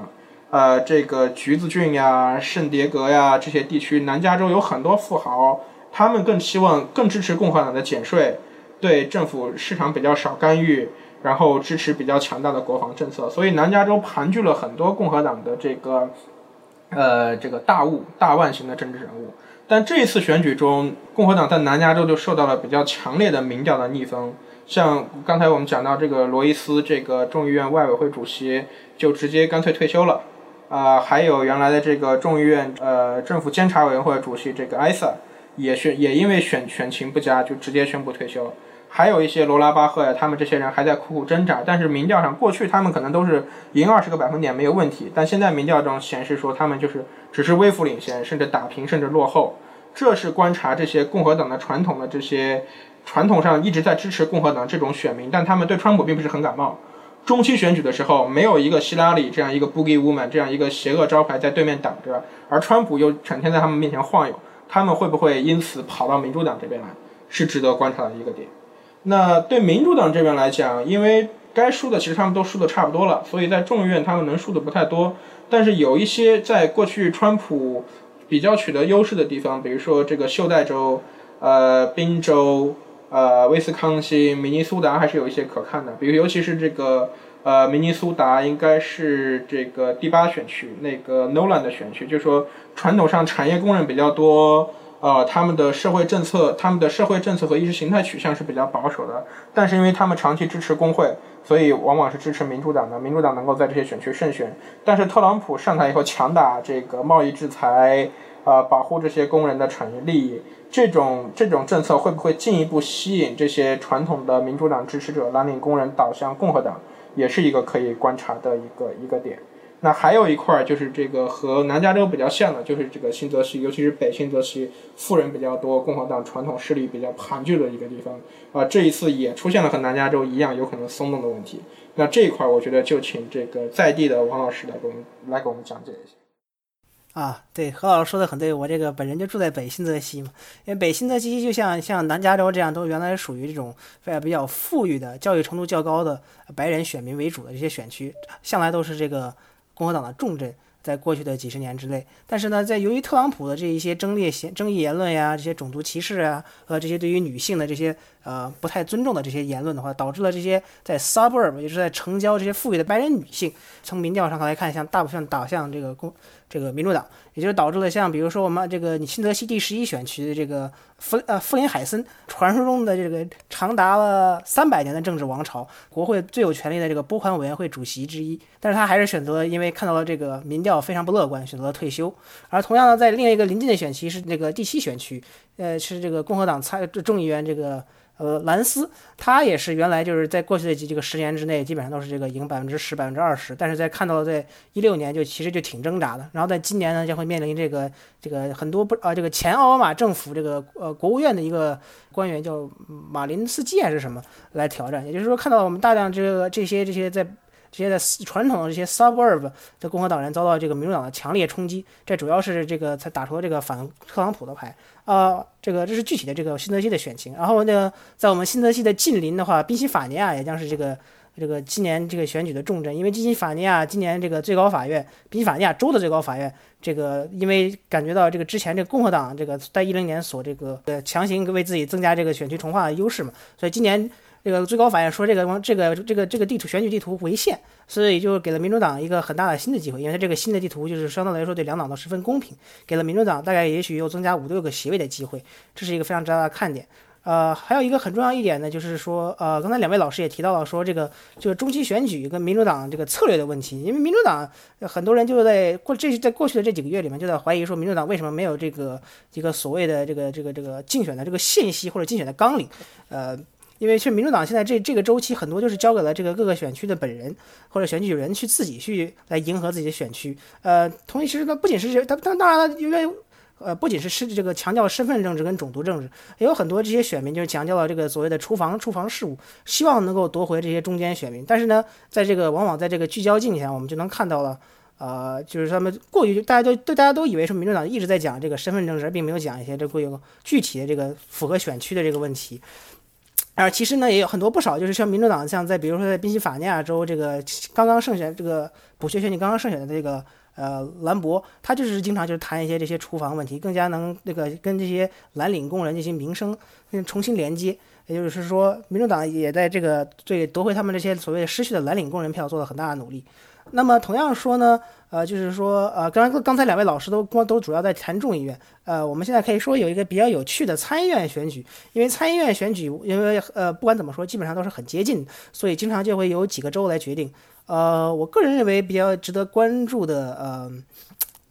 [SPEAKER 3] 呃，这个橘子郡呀、圣迭戈呀这些地区，南加州有很多富豪，他们更希望、更支持共和党的减税，对政府市场比较少干预，然后支持比较强大的国防政策。所以南加州盘踞了很多共和党的这个。呃，这个大物大腕型的政治人物，但这一次选举中，共和党在南加州就受到了比较强烈的民调的逆风。像刚才我们讲到这个罗伊斯，这个众议院外委会主席就直接干脆退休了。啊，还有原来的这个众议院呃政府监察委员会主席这个艾萨，也选也因为选选情不佳，就直接宣布退休。还有一些罗拉巴赫呀，他们这些人还在苦苦挣扎。但是民调上，过去他们可能都是赢二十个百分点没有问题，但现在民调中显示说他们就是只是微幅领先，甚至打平，甚至落后。这是观察这些共和党的传统的这些传统上一直在支持共和党这种选民，但他们对川普并不是很感冒。中期选举的时候，没有一个希拉里这样一个 boogie woman 这样一个邪恶招牌在对面挡着，而川普又整天在他们面前晃悠，他们会不会因此跑到民主党这边来，是值得观察的一个点。那对民主党这边来讲，因为该输的其实他们都输的差不多了，所以在众议院他们能输的不太多。但是有一些在过去川普比较取得优势的地方，比如说这个袖带州、呃宾州、呃威斯康星、明尼苏达还是有一些可看的。比如尤其是这个呃明尼苏达应该是这个第八选区，那个 Nolan 的选区，就是说传统上产业工人比较多。呃，他们的社会政策，他们的社会政策和意识形态取向是比较保守的，但是因为他们长期支持工会，所以往往是支持民主党的。民主党能够在这些选区胜选。但是特朗普上台以后强打这个贸易制裁，呃，保护这些工人的产业利益，这种这种政策会不会进一步吸引这些传统的民主党支持者蓝领工人倒向共和党，也是一个可以观察的一个一个点。那还有一块儿就是这个和南加州比较像的，就是这个新泽西，尤其是北新泽西，富人比较多，共和党传统势力比较盘踞的一个地方啊。这一次也出现了和南加州一样有可能松动的问题。那这一块儿，我觉得就请这个在地的王老师来给我们来给我们讲解一下。
[SPEAKER 4] 啊，对，何老师说的很对，我这个本人就住在北新泽西嘛，因为北新泽西就像像南加州这样，都原来属于这种比较富裕的、教育程度较高的白人选民为主的这些选区，向来都是这个。共和党的重镇，在过去的几十年之内，但是呢，在由于特朗普的这一些争议、争议言论呀，这些种族歧视啊，和这些对于女性的这些呃不太尊重的这些言论的话，导致了这些在 suburb，也是在城郊这些富裕的白人女性，从民调上来看，像大部分倒向这个共这个民主党，也就是导致了像比如说我们这个你新泽西第十一选区的这个。弗呃弗林海森，传说中的这个长达了三百年的政治王朝，国会最有权力的这个拨款委员会主席之一，但是他还是选择，因为看到了这个民调非常不乐观，选择了退休。而同样的，在另一个临近的选区是那个第七选区，呃，是这个共和党参众议员这个。呃，兰斯他也是原来就是在过去的几这个十年之内，基本上都是这个赢百分之十、百分之二十，但是在看到在一六年就其实就挺挣扎的，然后在今年呢将会面临这个这个很多不啊这个前奥巴马政府这个呃国务院的一个官员叫马林斯基还是什么来挑战，也就是说看到我们大量这个这些这些在。这些在传统的这些 suburb 的共和党人遭到这个民主党的强烈冲击，这主要是这个才打出了这个反特朗普的牌啊。这个这是具体的这个新泽西的选情。然后呢，在我们新泽西的近邻的话，宾夕法尼亚也将是这个这个今年这个选举的重镇，因为宾夕法尼亚今年这个最高法院，宾夕法尼亚州的最高法院，这个因为感觉到这个之前这个共和党这个在一零年所这个呃强行为自己增加这个选区重划的优势嘛，所以今年。这个最高法院说这个这个这个这个地图选举地图违宪，所以就给了民主党一个很大的新的机会，因为它这个新的地图就是相对来说对两党都十分公平，给了民主党大概也许又增加五六个席位的机会，这是一个非常重要的看点。呃，还有一个很重要一点呢，就是说，呃，刚才两位老师也提到了，说这个这个中期选举跟民主党这个策略的问题，因为民主党很多人就在过这在过去的这几个月里面就在怀疑说，民主党为什么没有这个一个所谓的这个这个这个竞选的这个信息或者竞选的纲领，呃。因为其实民主党现在这这个周期很多就是交给了这个各个选区的本人或者选举人去自己去来迎合自己的选区。呃，同时其实它不仅是他他当然了，因为呃不仅是是这个强调身份政治跟种族政治，也有很多这些选民就是强调了这个所谓的厨房厨房事务，希望能够夺回这些中间选民。但是呢，在这个往往在这个聚焦镜下，我们就能看到了，呃，就是他们过于大家都对大家都以为说民主党一直在讲这个身份政治，并没有讲一些这会有具体的这个符合选区的这个问题。而其实呢，也有很多不少，就是像民主党，像在比如说在宾夕法尼亚州这个刚刚胜选这个补缺选举刚刚胜选的这个呃兰博，他就是经常就是谈一些这些厨房问题，更加能那个跟这些蓝领工人进行民生重新连接。也就是说，民主党也在这个对夺回他们这些所谓失去的蓝领工人票做了很大的努力。那么同样说呢，呃，就是说，呃，刚刚才两位老师都光都主要在谈众议院，呃，我们现在可以说有一个比较有趣的参议院选举，因为参议院选举，因为呃，不管怎么说，基本上都是很接近，所以经常就会有几个州来决定。呃，我个人认为比较值得关注的，呃。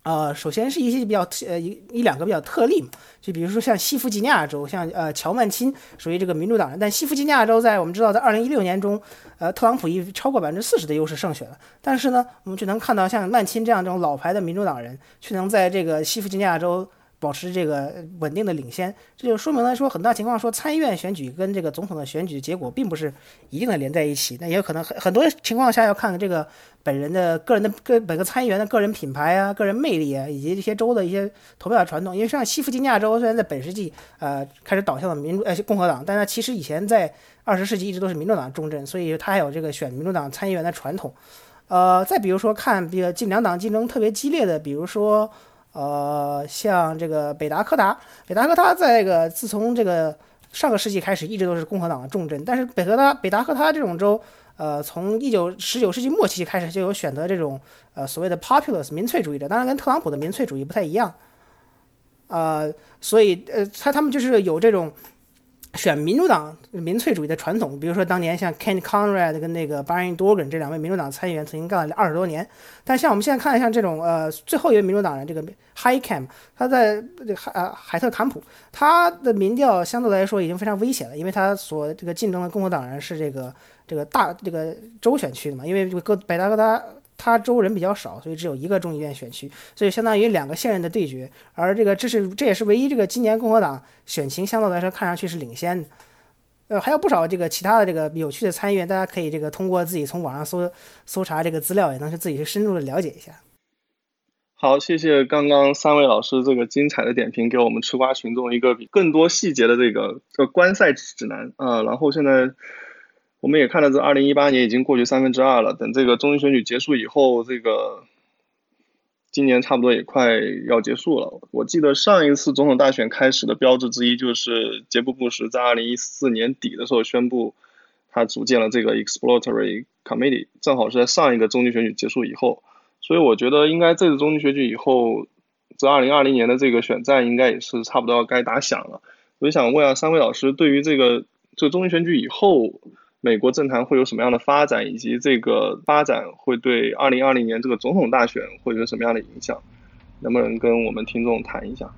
[SPEAKER 4] 呃，首先是一些比较特呃一一两个比较特例嘛，就比如说像西弗吉尼亚州，像呃乔曼钦属于这个民主党人，但西弗吉尼亚州在我们知道在二零一六年中，呃特朗普以超过百分之四十的优势胜选了，但是呢，我们就能看到像曼钦这样这种老牌的民主党人，却能在这个西弗吉尼亚州。保持这个稳定的领先，这就说明了说很大情况说参议院选举跟这个总统的选举结果并不是一定的连在一起，那也有可能很很多情况下要看这个本人的个人的个每个参议员的个人品牌啊、个人魅力啊，以及这些州的一些投票传统。因为像西弗吉尼亚州虽然在本世纪呃开始倒向了民主呃共和党，但它其实以前在二十世纪一直都是民主党重镇，所以它还有这个选民主党参议员的传统。呃，再比如说看这个近两党竞争特别激烈的，比如说。呃，像这个北达科达，北达科他在这个自从这个上个世纪开始，一直都是共和党的重镇。但是北科他北达科他这种州，呃，从一九十九世纪末期开始就有选择这种呃所谓的 populist 民粹主义者，当然跟特朗普的民粹主义不太一样。呃，所以呃，他他们就是有这种。选民主党民粹主义的传统，比如说当年像 Ken Conrad 跟那个 Brian Dorgan 这两位民主党参议员曾经干了二十多年。但像我们现在看，像这种呃最后一位民主党人这个 High Cam，他在海呃海特坎普，他的民调相对来说已经非常危险了，因为他所这个竞争的共和党人是这个这个大这个州选区的嘛，因为这个北达哥他。他州人比较少，所以只有一个众议院选区，所以相当于两个现任的对决。而这个这是这也是唯一这个今年共和党选情相对来说看上去是领先的。呃，还有不少这个其他的这个有趣的参议员，大家可以这个通过自己从网上搜搜查这个资料，也能是自己去深入的了解一下。
[SPEAKER 5] 好，谢谢刚刚三位老师这个精彩的点评，给我们吃瓜群众一个比更多细节的这个这个观赛指南啊。然后现在。我们也看到，这二零一八年已经过去三分之二了。等这个中期选举结束以后，这个今年差不多也快要结束了。我记得上一次总统大选开始的标志之一，就是杰布·布什在二零一四年底的时候宣布，他组建了这个 Exploratory Committee，正好是在上一个中期选举结束以后。所以我觉得，应该这次中期选举以后，这二零二零年的这个选战应该也是差不多该打响了。我就想问下三位老师，对于这个这个中期选举以后，美国政坛会有什么样的发展，以及这个发展会对二零二零年这个总统大选会有什么样的影响？能不能跟我们听众谈一下？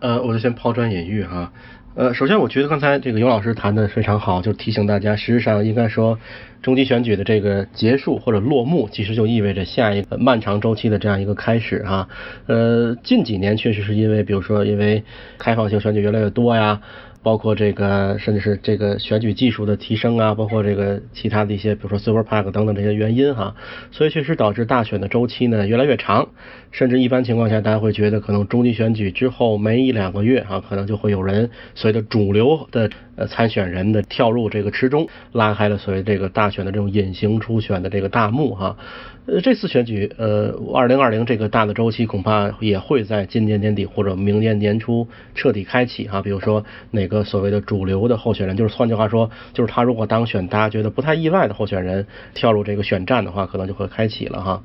[SPEAKER 2] 呃，我就先抛砖引玉哈。呃，首先我觉得刚才这个尤老师谈的非常好，就提醒大家，事实上应该说，中期选举的这个结束或者落幕，其实就意味着下一个漫长周期的这样一个开始哈。呃，近几年确实是因为，比如说因为开放性选举越来越多呀。包括这个，甚至是这个选举技术的提升啊，包括这个其他的一些，比如说 Super PAC 等等这些原因哈，所以确实导致大选的周期呢越来越长，甚至一般情况下，大家会觉得可能中期选举之后没一两个月啊，可能就会有人所谓的主流的呃参选人的跳入这个池中，拉开了所谓这个大选的这种隐形初选的这个大幕哈。呃，这次选举，呃，二零二零这个大的周期恐怕也会在今年年底或者明年年初彻底开启哈。比如说哪个所谓的主流的候选人，就是换句话说，就是他如果当选，大家觉得不太意外的候选人跳入这个选战的话，可能就会开启了哈。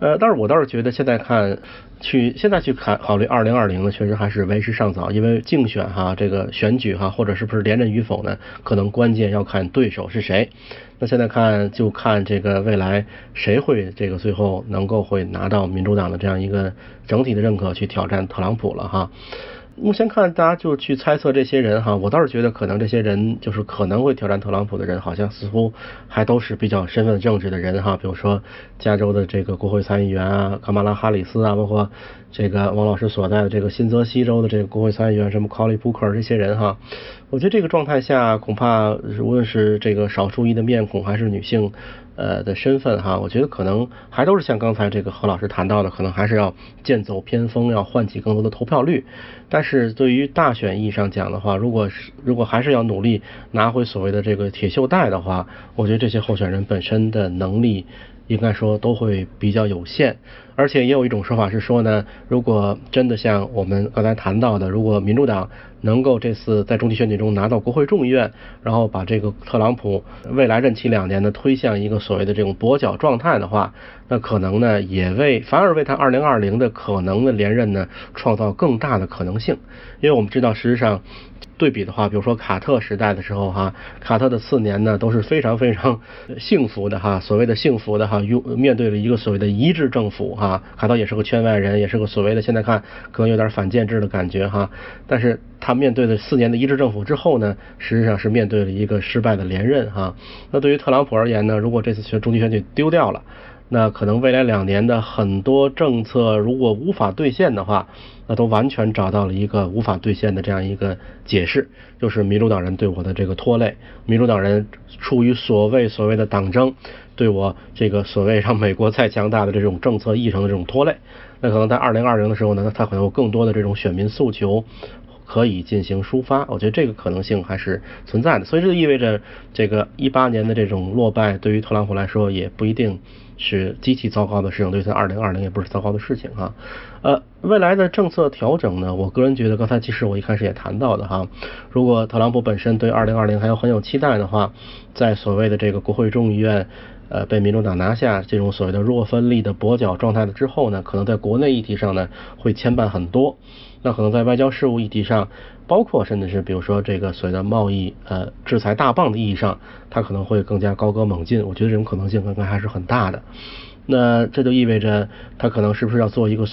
[SPEAKER 2] 呃，但是我倒是觉得现在看，去现在去看考虑二零二零呢，确实还是为时尚早，因为竞选哈这个选举哈，或者是不是连任与否呢，可能关键要看对手是谁。那现在看就看这个未来谁会这个最后能够会拿到民主党的这样一个整体的认可去挑战特朗普了哈。目前看，大家就去猜测这些人哈，我倒是觉得可能这些人就是可能会挑战特朗普的人，好像似乎还都是比较身份政治的人哈，比如说加州的这个国会参议员啊，卡马拉哈里斯啊，包括这个王老师所在的这个新泽西州的这个国会参议员什么考利布克这些人哈，我觉得这个状态下，恐怕无论是这个少数裔的面孔还是女性。呃的身份哈，我觉得可能还都是像刚才这个何老师谈到的，可能还是要剑走偏锋，要唤起更多的投票率。但是对于大选意义上讲的话，如果是如果还是要努力拿回所谓的这个铁锈带的话，我觉得这些候选人本身的能力。应该说都会比较有限，而且也有一种说法是说呢，如果真的像我们刚才谈到的，如果民主党能够这次在中期选举中拿到国会众议院，然后把这个特朗普未来任期两年的推向一个所谓的这种跛脚状态的话，那可能呢也为反而为他二零二零的可能的连任呢创造更大的可能性，因为我们知道实际上。对比的话，比如说卡特时代的时候，哈，卡特的四年呢都是非常非常幸福的，哈，所谓的幸福的，哈，用面对了一个所谓的一致政府，哈，卡特也是个圈外人，也是个所谓的现在看可能有点反建制的感觉，哈，但是他面对了四年的一致政府之后呢，实际上是面对了一个失败的连任，哈，那对于特朗普而言呢，如果这次选中期选举丢掉了。那可能未来两年的很多政策如果无法兑现的话，那都完全找到了一个无法兑现的这样一个解释，就是民主党人对我的这个拖累，民主党人出于所谓所谓的党争，对我这个所谓让美国再强大的这种政策议程的这种拖累，那可能在二零二零的时候呢，他可能有更多的这种选民诉求可以进行抒发，我觉得这个可能性还是存在的，所以这就意味着这个一八年的这种落败对于特朗普来说也不一定。是极其糟糕的事情，对他二零二零也不是糟糕的事情哈。呃，未来的政策调整呢，我个人觉得，刚才其实我一开始也谈到的哈，如果特朗普本身对二零二零还有很有期待的话，在所谓的这个国会众议院呃被民主党拿下这种所谓的弱分立的跛脚状态了之后呢，可能在国内议题上呢会牵绊很多，那可能在外交事务议题上。包括甚至是比如说这个所谓的贸易呃制裁大棒的意义上，它可能会更加高歌猛进。我觉得这种可能性应该还是很大的。那这就意味着他可能是不是要做一个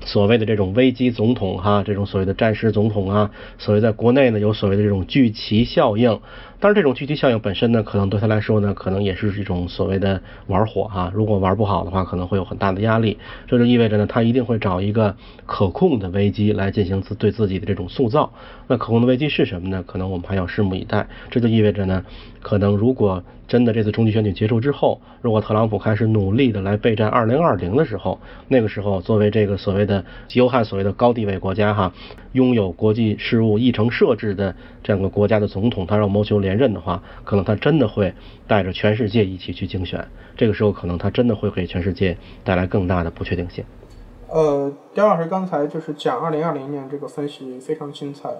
[SPEAKER 2] 所谓的这种危机总统哈，这种所谓的战时总统啊，所谓在国内呢有所谓的这种聚齐效应。但是这种聚集效应本身呢，可能对他来说呢，可能也是一种所谓的玩火哈。如果玩不好的话，可能会有很大的压力。这就意味着呢，他一定会找一个可控的危机来进行自对自己的这种塑造。那可控的危机是什么呢？可能我们还要拭目以待。这就意味着呢，可能如果真的这次中期选举结束之后，如果特朗普开始努力的来备战二零二零的时候，那个时候作为这个所谓的极汉所谓的高地位国家哈，拥有国际事务议程设置的这样个国家的总统，他要谋求连。任的话，可能他真的会带着全世界一起去竞选。这个时候，可能他真的会给全世界带来更大的不确定性。
[SPEAKER 3] 呃，刁老师刚才就是讲二零二零年这个分析非常精彩。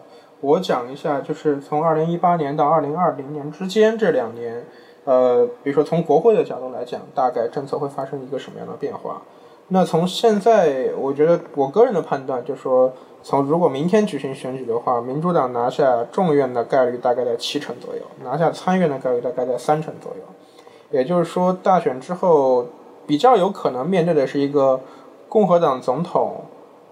[SPEAKER 3] 我讲一下，就是从二零一八年到二零二零年之间这两年，呃，比如说从国会的角度来讲，大概政策会发生一个什么样的变化？那从现在，我觉得我个人的判断就是说。从如果明天举行选举的话，民主党拿下众院的概率大概在七成左右，拿下参院的概率大概在三成左右。也就是说，大选之后比较有可能面对的是一个共和党总统、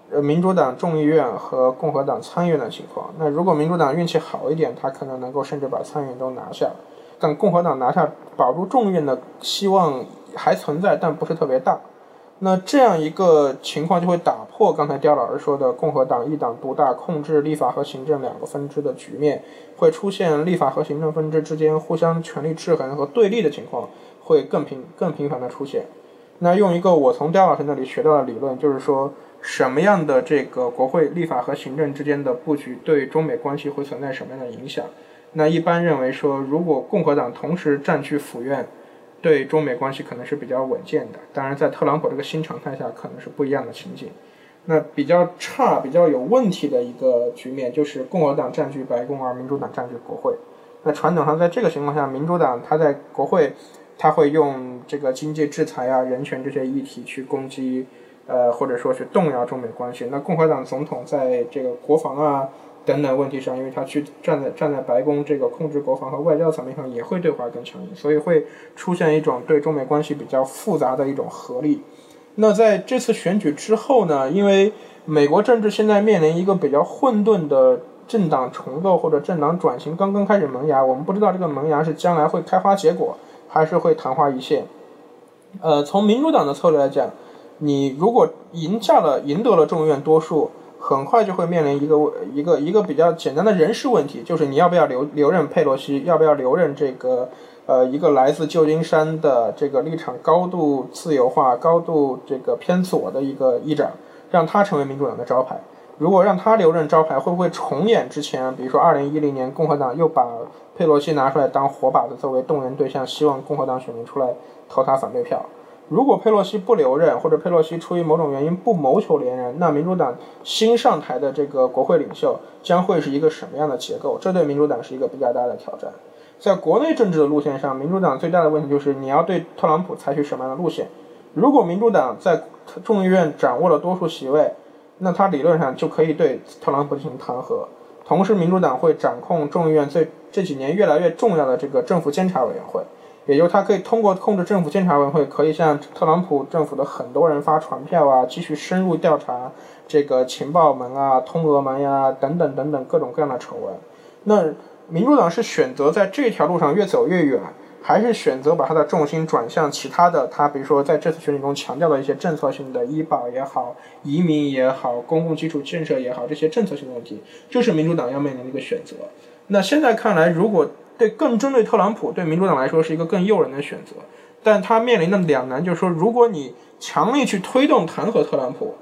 [SPEAKER 3] 呃民主党众议院和共和党参议院的情况。那如果民主党运气好一点，他可能能够甚至把参议院都拿下，但共和党拿下保住众院的希望还存在，但不是特别大。那这样一个情况就会打破刚才刁老师说的共和党一党独大控制立法和行政两个分支的局面，会出现立法和行政分支之间互相权力制衡和对立的情况会更频更频繁的出现。那用一个我从刁老师那里学到的理论，就是说什么样的这个国会立法和行政之间的布局对中美关系会存在什么样的影响？那一般认为说，如果共和党同时占据府院。对中美关系可能是比较稳健的，当然在特朗普这个新常态下可能是不一样的情景。那比较差、比较有问题的一个局面就是共和党占据白宫，而民主党占据国会。那传统上在这个情况下，民主党他在国会他会用这个经济制裁啊、人权这些议题去攻击，呃，或者说是动摇中美关系。那共和党总统在这个国防啊等等问题上，因为他去站在站在白宫这个控制国防和外交层面上，也会对华更强硬，所以会出现一种对中美关系比较复杂的一种合力。那在这次选举之后呢？因为美国政治现在面临一个比较混沌的政党重构或者政党转型刚刚开始萌芽，我们不知道这个萌芽是将来会开花结果，还是会昙花一现。呃，从民主党的策略来讲，你如果赢下了、赢得了众议院多数，很快就会面临一个一个一个比较简单的人事问题，就是你要不要留留任佩洛西，要不要留任这个。呃，一个来自旧金山的这个立场高度自由化、高度这个偏左的一个议长，让他成为民主党的招牌。如果让他留任招牌，会不会重演之前，比如说二零一零年共和党又把佩洛西拿出来当活靶子作为动员对象，希望共和党选民出来投他反对票？如果佩洛西不留任，或者佩洛西出于某种原因不谋求连任，那民主党新上台的这个国会领袖将会是一个什么样的结构？这对民主党是一个比较大的挑战。在国内政治的路线上，民主党最大的问题就是你要对特朗普采取什么样的路线。如果民主党在众议院掌握了多数席位，那他理论上就可以对特朗普进行弹劾。同时，民主党会掌控众议院最这几年越来越重要的这个政府监察委员会，也就是他可以通过控制政府监察委员会，可以向特朗普政府的很多人发传票啊，继续深入调查这个情报门啊、通俄门呀等等等等各种各样的丑闻。那。民主党是选择在这条路上越走越远，还是选择把它的重心转向其他的？他比如说在这次选举中强调的一些政策性的医保也好、移民也好、公共基础建设也好，这些政策性的问题，这是民主党要面临的一个选择。那现在看来，如果对更针对特朗普，对民主党来说是一个更诱人的选择，但他面临的两难就是说，如果你强力去推动弹劾特朗普。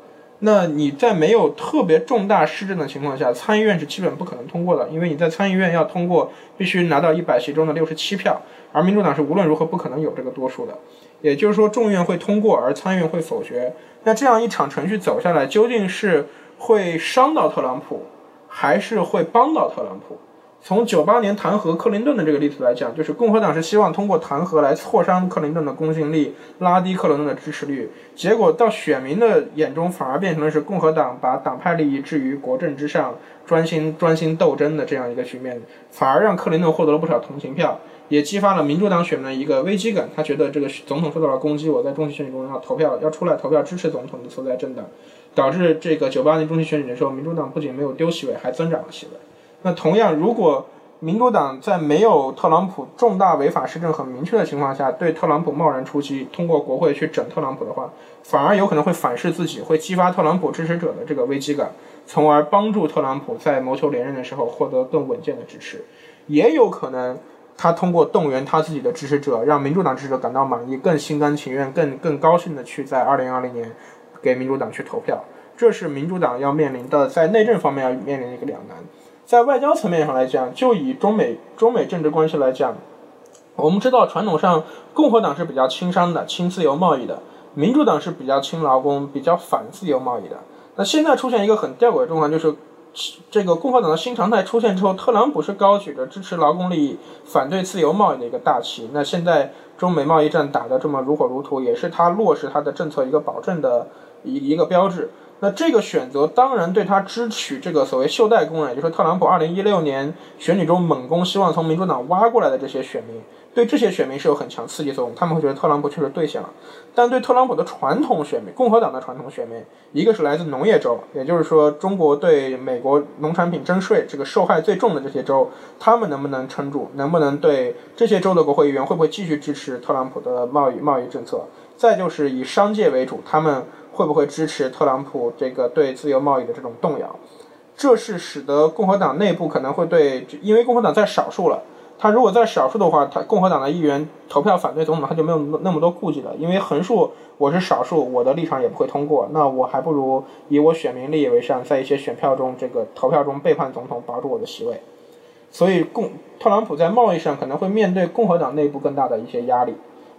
[SPEAKER 3] 那你在没有特别重大施政的情况下，参议院是基本不可能通过的，因为你在参议院要通过，必须拿到一百席中的六十七票，而民主党是无论如何不可能有这个多数的。也就是说，众院会通过，而参议院会否决。那这样一场程序走下来，究竟是会伤到特朗普，还是会帮到特朗普？从九八年弹劾克林顿的这个例子来讲，就是共和党是希望通过弹劾来挫伤克林顿的公信力，拉低克林顿的支持率。结果到选民的眼中，反而变成了是共和党把党派利益置于国政之上，专心专心斗争的这样一个局面，反而让克林顿获得了不少同情票，也激发了民主党选民的一个危机感。他觉得这个总统受到了攻击，我在中期选举中要投票，要出来投票支持总统的所在政党，导致这个九八年中期选举的时候，民主党不仅没有丢席位，还增长了席位。那同样，如果民主党在没有特朗普重大违法施政很明确的情况下，对特朗普贸然出击，通过国会去整特朗普的话，反而有可能会反噬自己，会激发特朗普支持者的这个危机感，从而帮助特朗普在谋求连任的时候获得更稳健的支持。也有可能，他通过动员他自己的支持者，让民主党支持者感到满意，更心甘情愿、更更高兴的去在二零二零年给民主党去投票。这是民主党要面临的在内政方面要面临的一个两难。在外交层面上来讲，就以中美中美政治关系来讲，我们知道传统上共和党是比较轻商的、轻自由贸易的，民主党是比较轻劳工、比较反自由贸易的。那现在出现一个很吊诡的状况，就是这个共和党的新常态出现之后，特朗普是高举着支持劳工利益、反对自由贸易的一个大旗。那现在中美贸易战打得这么如火如荼，也是他落实他的政策一个保证的一一个标志。那这个选择当然对他支取这个所谓袖带工人，也就是特朗普二零一六年选举中猛攻，希望从民主党挖过来的这些选民，对这些选民是有很强刺激作用。他们会觉得特朗普确实兑现了。但对特朗普的传统选民，共和党的传统选民，一个是来自农业州，也就是说中国对美国农产品征税这个受害最重的这些州，他们能不能撑住？能不能对这些州的国会议员会不会继续支持特朗普的贸易贸易政策？再就是以商界为主，他们。会不会支持特朗普这个对自由贸易的这种动摇？这是使得共和党内部可能会对，因为共和党在少数了。他如果在少数的话，他共和党的议员投票反对总统，他就没有那么多顾忌了。因为横竖我是少数，我的立场也不会通过。那我还不如以我选民利益为上，在一些选票中这个投票中背叛总统，保住我的席位。所以共特朗普在贸易上可能会面对共和党内部更大的一些压力。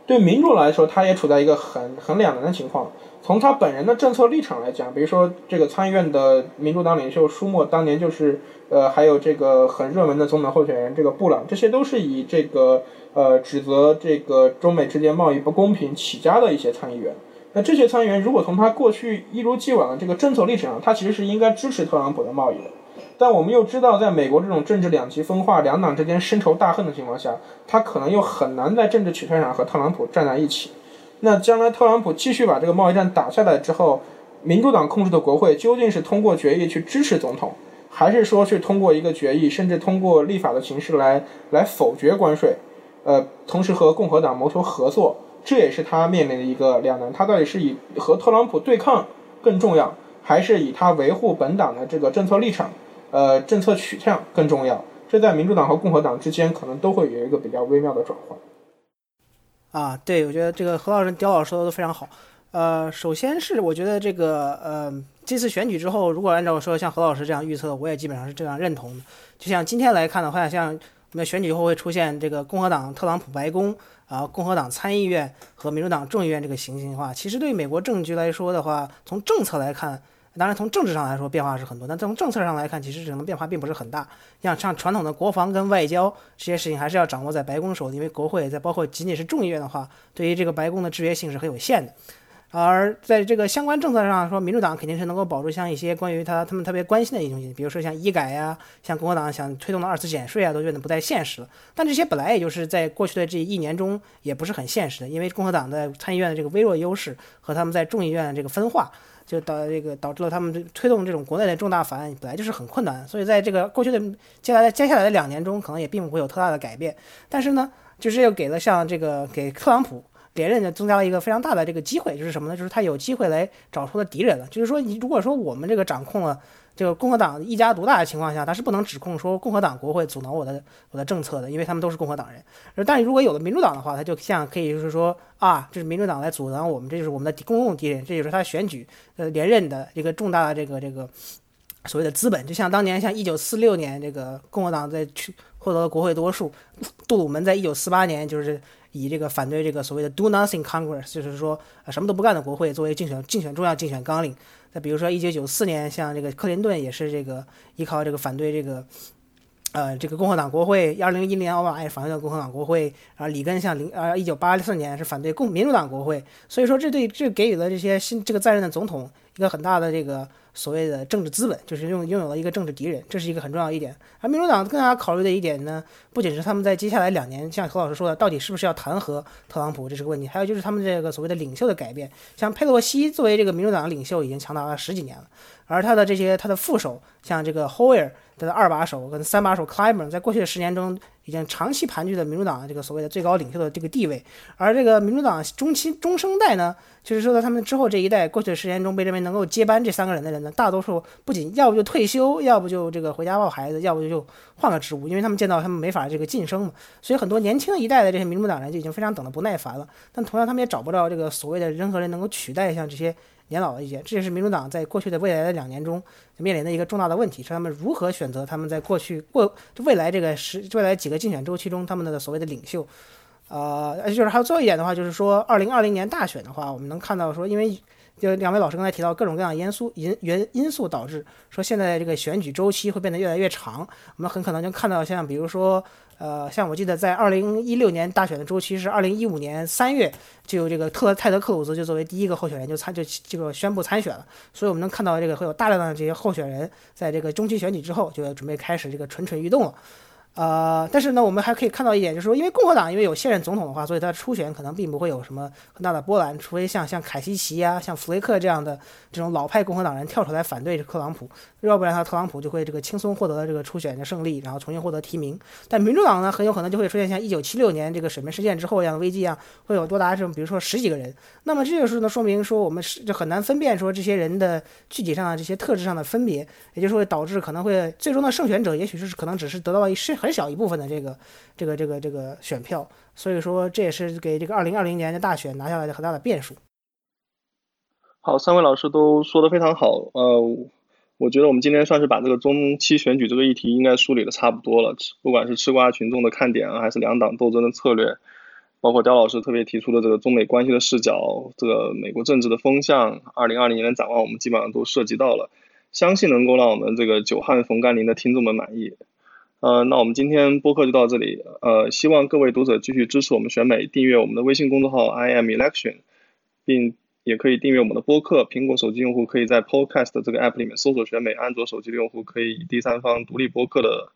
[SPEAKER 3] 对民主来说，他也处在一个很很两难的情况。从他本人的政策立场来讲，比如说这个参议院的民主党领袖舒默，当年就是呃，还有这个很热门的总统候选人这个布朗，这些都是以这个呃指责这个中美之间贸易不公平起家的一些参议员。那这些参议员如果从他过去一如既往的这个政策立场上，他其实是应该支持特朗普的贸易的。但我们又知道，在美国这种政治两极分化、两党之间深仇大恨的情况下，他可能又很难在政治取向上和特朗普站在一起。那将来特朗普继续把这个贸易战打下来之后，民主党控制的国会究竟是通过决议去支持总统，还是说去通过一个决议，甚至通过立法的形式来来否决关税？呃，同时和共和党谋求合作，这也是他面临的一个两难。他到底是以和特朗普对抗更重要，还是以他维护本党的这个政策立场？呃，政策取向更重要，这在民主党和共和党之间可能都会有一个比较微妙的转换。
[SPEAKER 4] 啊，对，我觉得这个何老师、刁老师说的都非常好。呃，首先是我觉得这个呃，这次选举之后，如果按照说像何老师这样预测，我也基本上是这样认同的。就像今天来看的话，像我们选举后会出现这个共和党特朗普白宫啊，共和党参议院和民主党众议院这个行星的话，其实对美国政局来说的话，从政策来看。当然，从政治上来说变化是很多，但从政策上来看，其实可能变化并不是很大。像像传统的国防跟外交这些事情，还是要掌握在白宫手里，因为国会在包括仅仅是众议院的话，对于这个白宫的制约性是很有限的。而在这个相关政策上说，民主党肯定是能够保住像一些关于他他们特别关心的一些东西，比如说像医改呀，像共和党想推动的二次减税啊，都变得不太现实了。但这些本来也就是在过去的这一年中也不是很现实的，因为共和党在参议院的这个微弱优势和他们在众议院的这个分化。就导这个导致了他们推动这种国内的重大法案本来就是很困难，所以在这个过去的接下来接下来的两年中，可能也并不会有特大的改变。但是呢，就是又给了像这个给特朗普连任的增加了一个非常大的这个机会，就是什么呢？就是他有机会来找出的敌人了。就是说，你如果说我们这个掌控了。这个共和党一家独大的情况下，他是不能指控说共和党国会阻挠我的我的政策的，因为他们都是共和党人。但是如果有了民主党的话，他就像可以就是说啊，这是民主党来阻挠我们，这就是我们的公共敌人，这就是他选举呃连任的一个重大的这个这个所谓的资本。就像当年像一九四六年这个共和党在去获得了国会多数，杜鲁门在一九四八年就是以这个反对这个所谓的 Do Nothing Congress，就是说啊什么都不干的国会作为竞选竞选重要竞选纲领。再比如说，一九九四年，像这个克林顿也是这个依靠这个反对这个，呃，这个共和党国会；二零一零年奥巴马也反对了共和党国会；然后里根像零呃一九八四年是反对共民主党国会。所以说，这对这给予了这些新这个在任的总统一个很大的这个。所谓的政治资本，就是拥拥有了一个政治敌人，这是一个很重要一点。而民主党更加考虑的一点呢，不仅是他们在接下来两年，像何老师说的，到底是不是要弹劾特朗普，这是个问题，还有就是他们这个所谓的领袖的改变。像佩洛西作为这个民主党领袖，已经强大了十几年了，而他的这些他的副手，像这个 Hoyer 的二把手跟三把手 Clyburn，在过去的十年中。已经长期盘踞的民主党这个所谓的最高领袖的这个地位，而这个民主党中期中生代呢，就是说在他们之后这一代过去的十年中被认为能够接班这三个人的人呢，大多数不仅要不就退休，要不就这个回家抱孩子，要不就就换个职务，因为他们见到他们没法这个晋升嘛，所以很多年轻一代的这些民主党人就已经非常等得不耐烦了，但同样他们也找不到这个所谓的任何人能够取代像这些。年老的一些，这也是民主党在过去的未来的两年中面临的一个重大的问题，是他们如何选择他们在过去过未来这个十未来几个竞选周期中他们的所谓的领袖。呃，就是还有最后一点的话，就是说二零二零年大选的话，我们能看到说，因为就两位老师刚才提到各种各样的因素因原因素导致说现在这个选举周期会变得越来越长，我们很可能就看到像比如说。呃，像我记得在二零一六年大选的周期是二零一五年三月，就有这个特泰德克鲁兹就作为第一个候选人就参就这个宣布参选了，所以我们能看到这个会有大量的这些候选人在这个中期选举之后就要准备开始这个蠢蠢欲动了。呃，但是呢，我们还可以看到一点，就是说，因为共和党因为有现任总统的话，所以他初选可能并不会有什么很大的波澜，除非像像凯西奇啊、像弗雷克这样的这种老派共和党人跳出来反对特朗普，要不然他特朗普就会这个轻松获得这个初选的胜利，然后重新获得提名。但民主党呢，很有可能就会出现像一九七六年这个水门事件之后一样的危机一样，会有多达这种比如说十几个人。那么这就是呢，说明说我们是就很难分辨说这些人的具体上的这些特质上的分别，也就是会导致可能会最终的胜选者也许是可能只是得到了一是很小一部分的这个这个这个这个选票，所以说这也是给这个二零二零年的大选拿下来的很大的变数。
[SPEAKER 5] 好，三位老师都说的非常好，呃，我觉得我们今天算是把这个中期选举这个议题应该梳理的差不多了，不管是吃瓜群众的看点啊，还是两党斗争的策略。包括刁老师特别提出的这个中美关系的视角，这个美国政治的风向，二零二零年的展望，我们基本上都涉及到了，相信能够让我们这个久旱逢甘霖的听众们满意。呃，那我们今天播客就到这里，呃，希望各位读者继续支持我们选美，订阅我们的微信公众号 I am election，并也可以订阅我们的播客。苹果手机用户可以在 Podcast 这个 app 里面搜索选美，安卓手机的用户可以以第三方独立播客的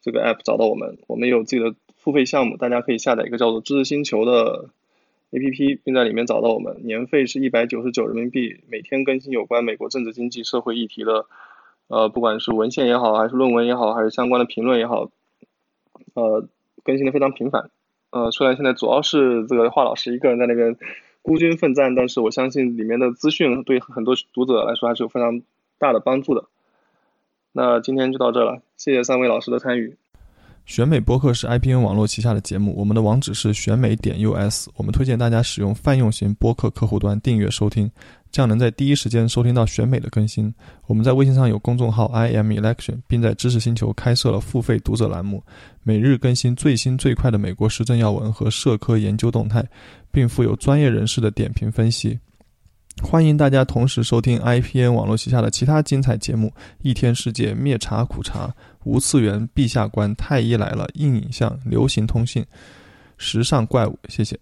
[SPEAKER 5] 这个 app 找到我们。我们有自己的。付费项目，大家可以下载一个叫做“知识星球”的 APP，并在里面找到我们。年费是一百九十九人民币，每天更新有关美国政治、经济、社会议题的，呃，不管是文献也好，还是论文也好，还是相关的评论也好，呃，更新的非常频繁。呃，虽然现在主要是这个华老师一个人在那边孤军奋战，但是我相信里面的资讯对很多读者来说还是有非常大的帮助的。那今天就到这了，谢谢三位老师的参与。
[SPEAKER 1] 选美播客是 IPN 网络旗下的节目，我们的网址是选美点 US。我们推荐大家使用泛用型播客客户端订阅收听，这样能在第一时间收听到选美的更新。我们在微信上有公众号 i m election，并在知识星球开设了付费读者栏目，每日更新最新最快的美国时政要闻和社科研究动态，并附有专业人士的点评分析。欢迎大家同时收听 IPN 网络旗下的其他精彩节目：一天世界、灭茶苦茶、无次元、陛下观、太医来了、硬影像、流行通信、时尚怪物。谢谢。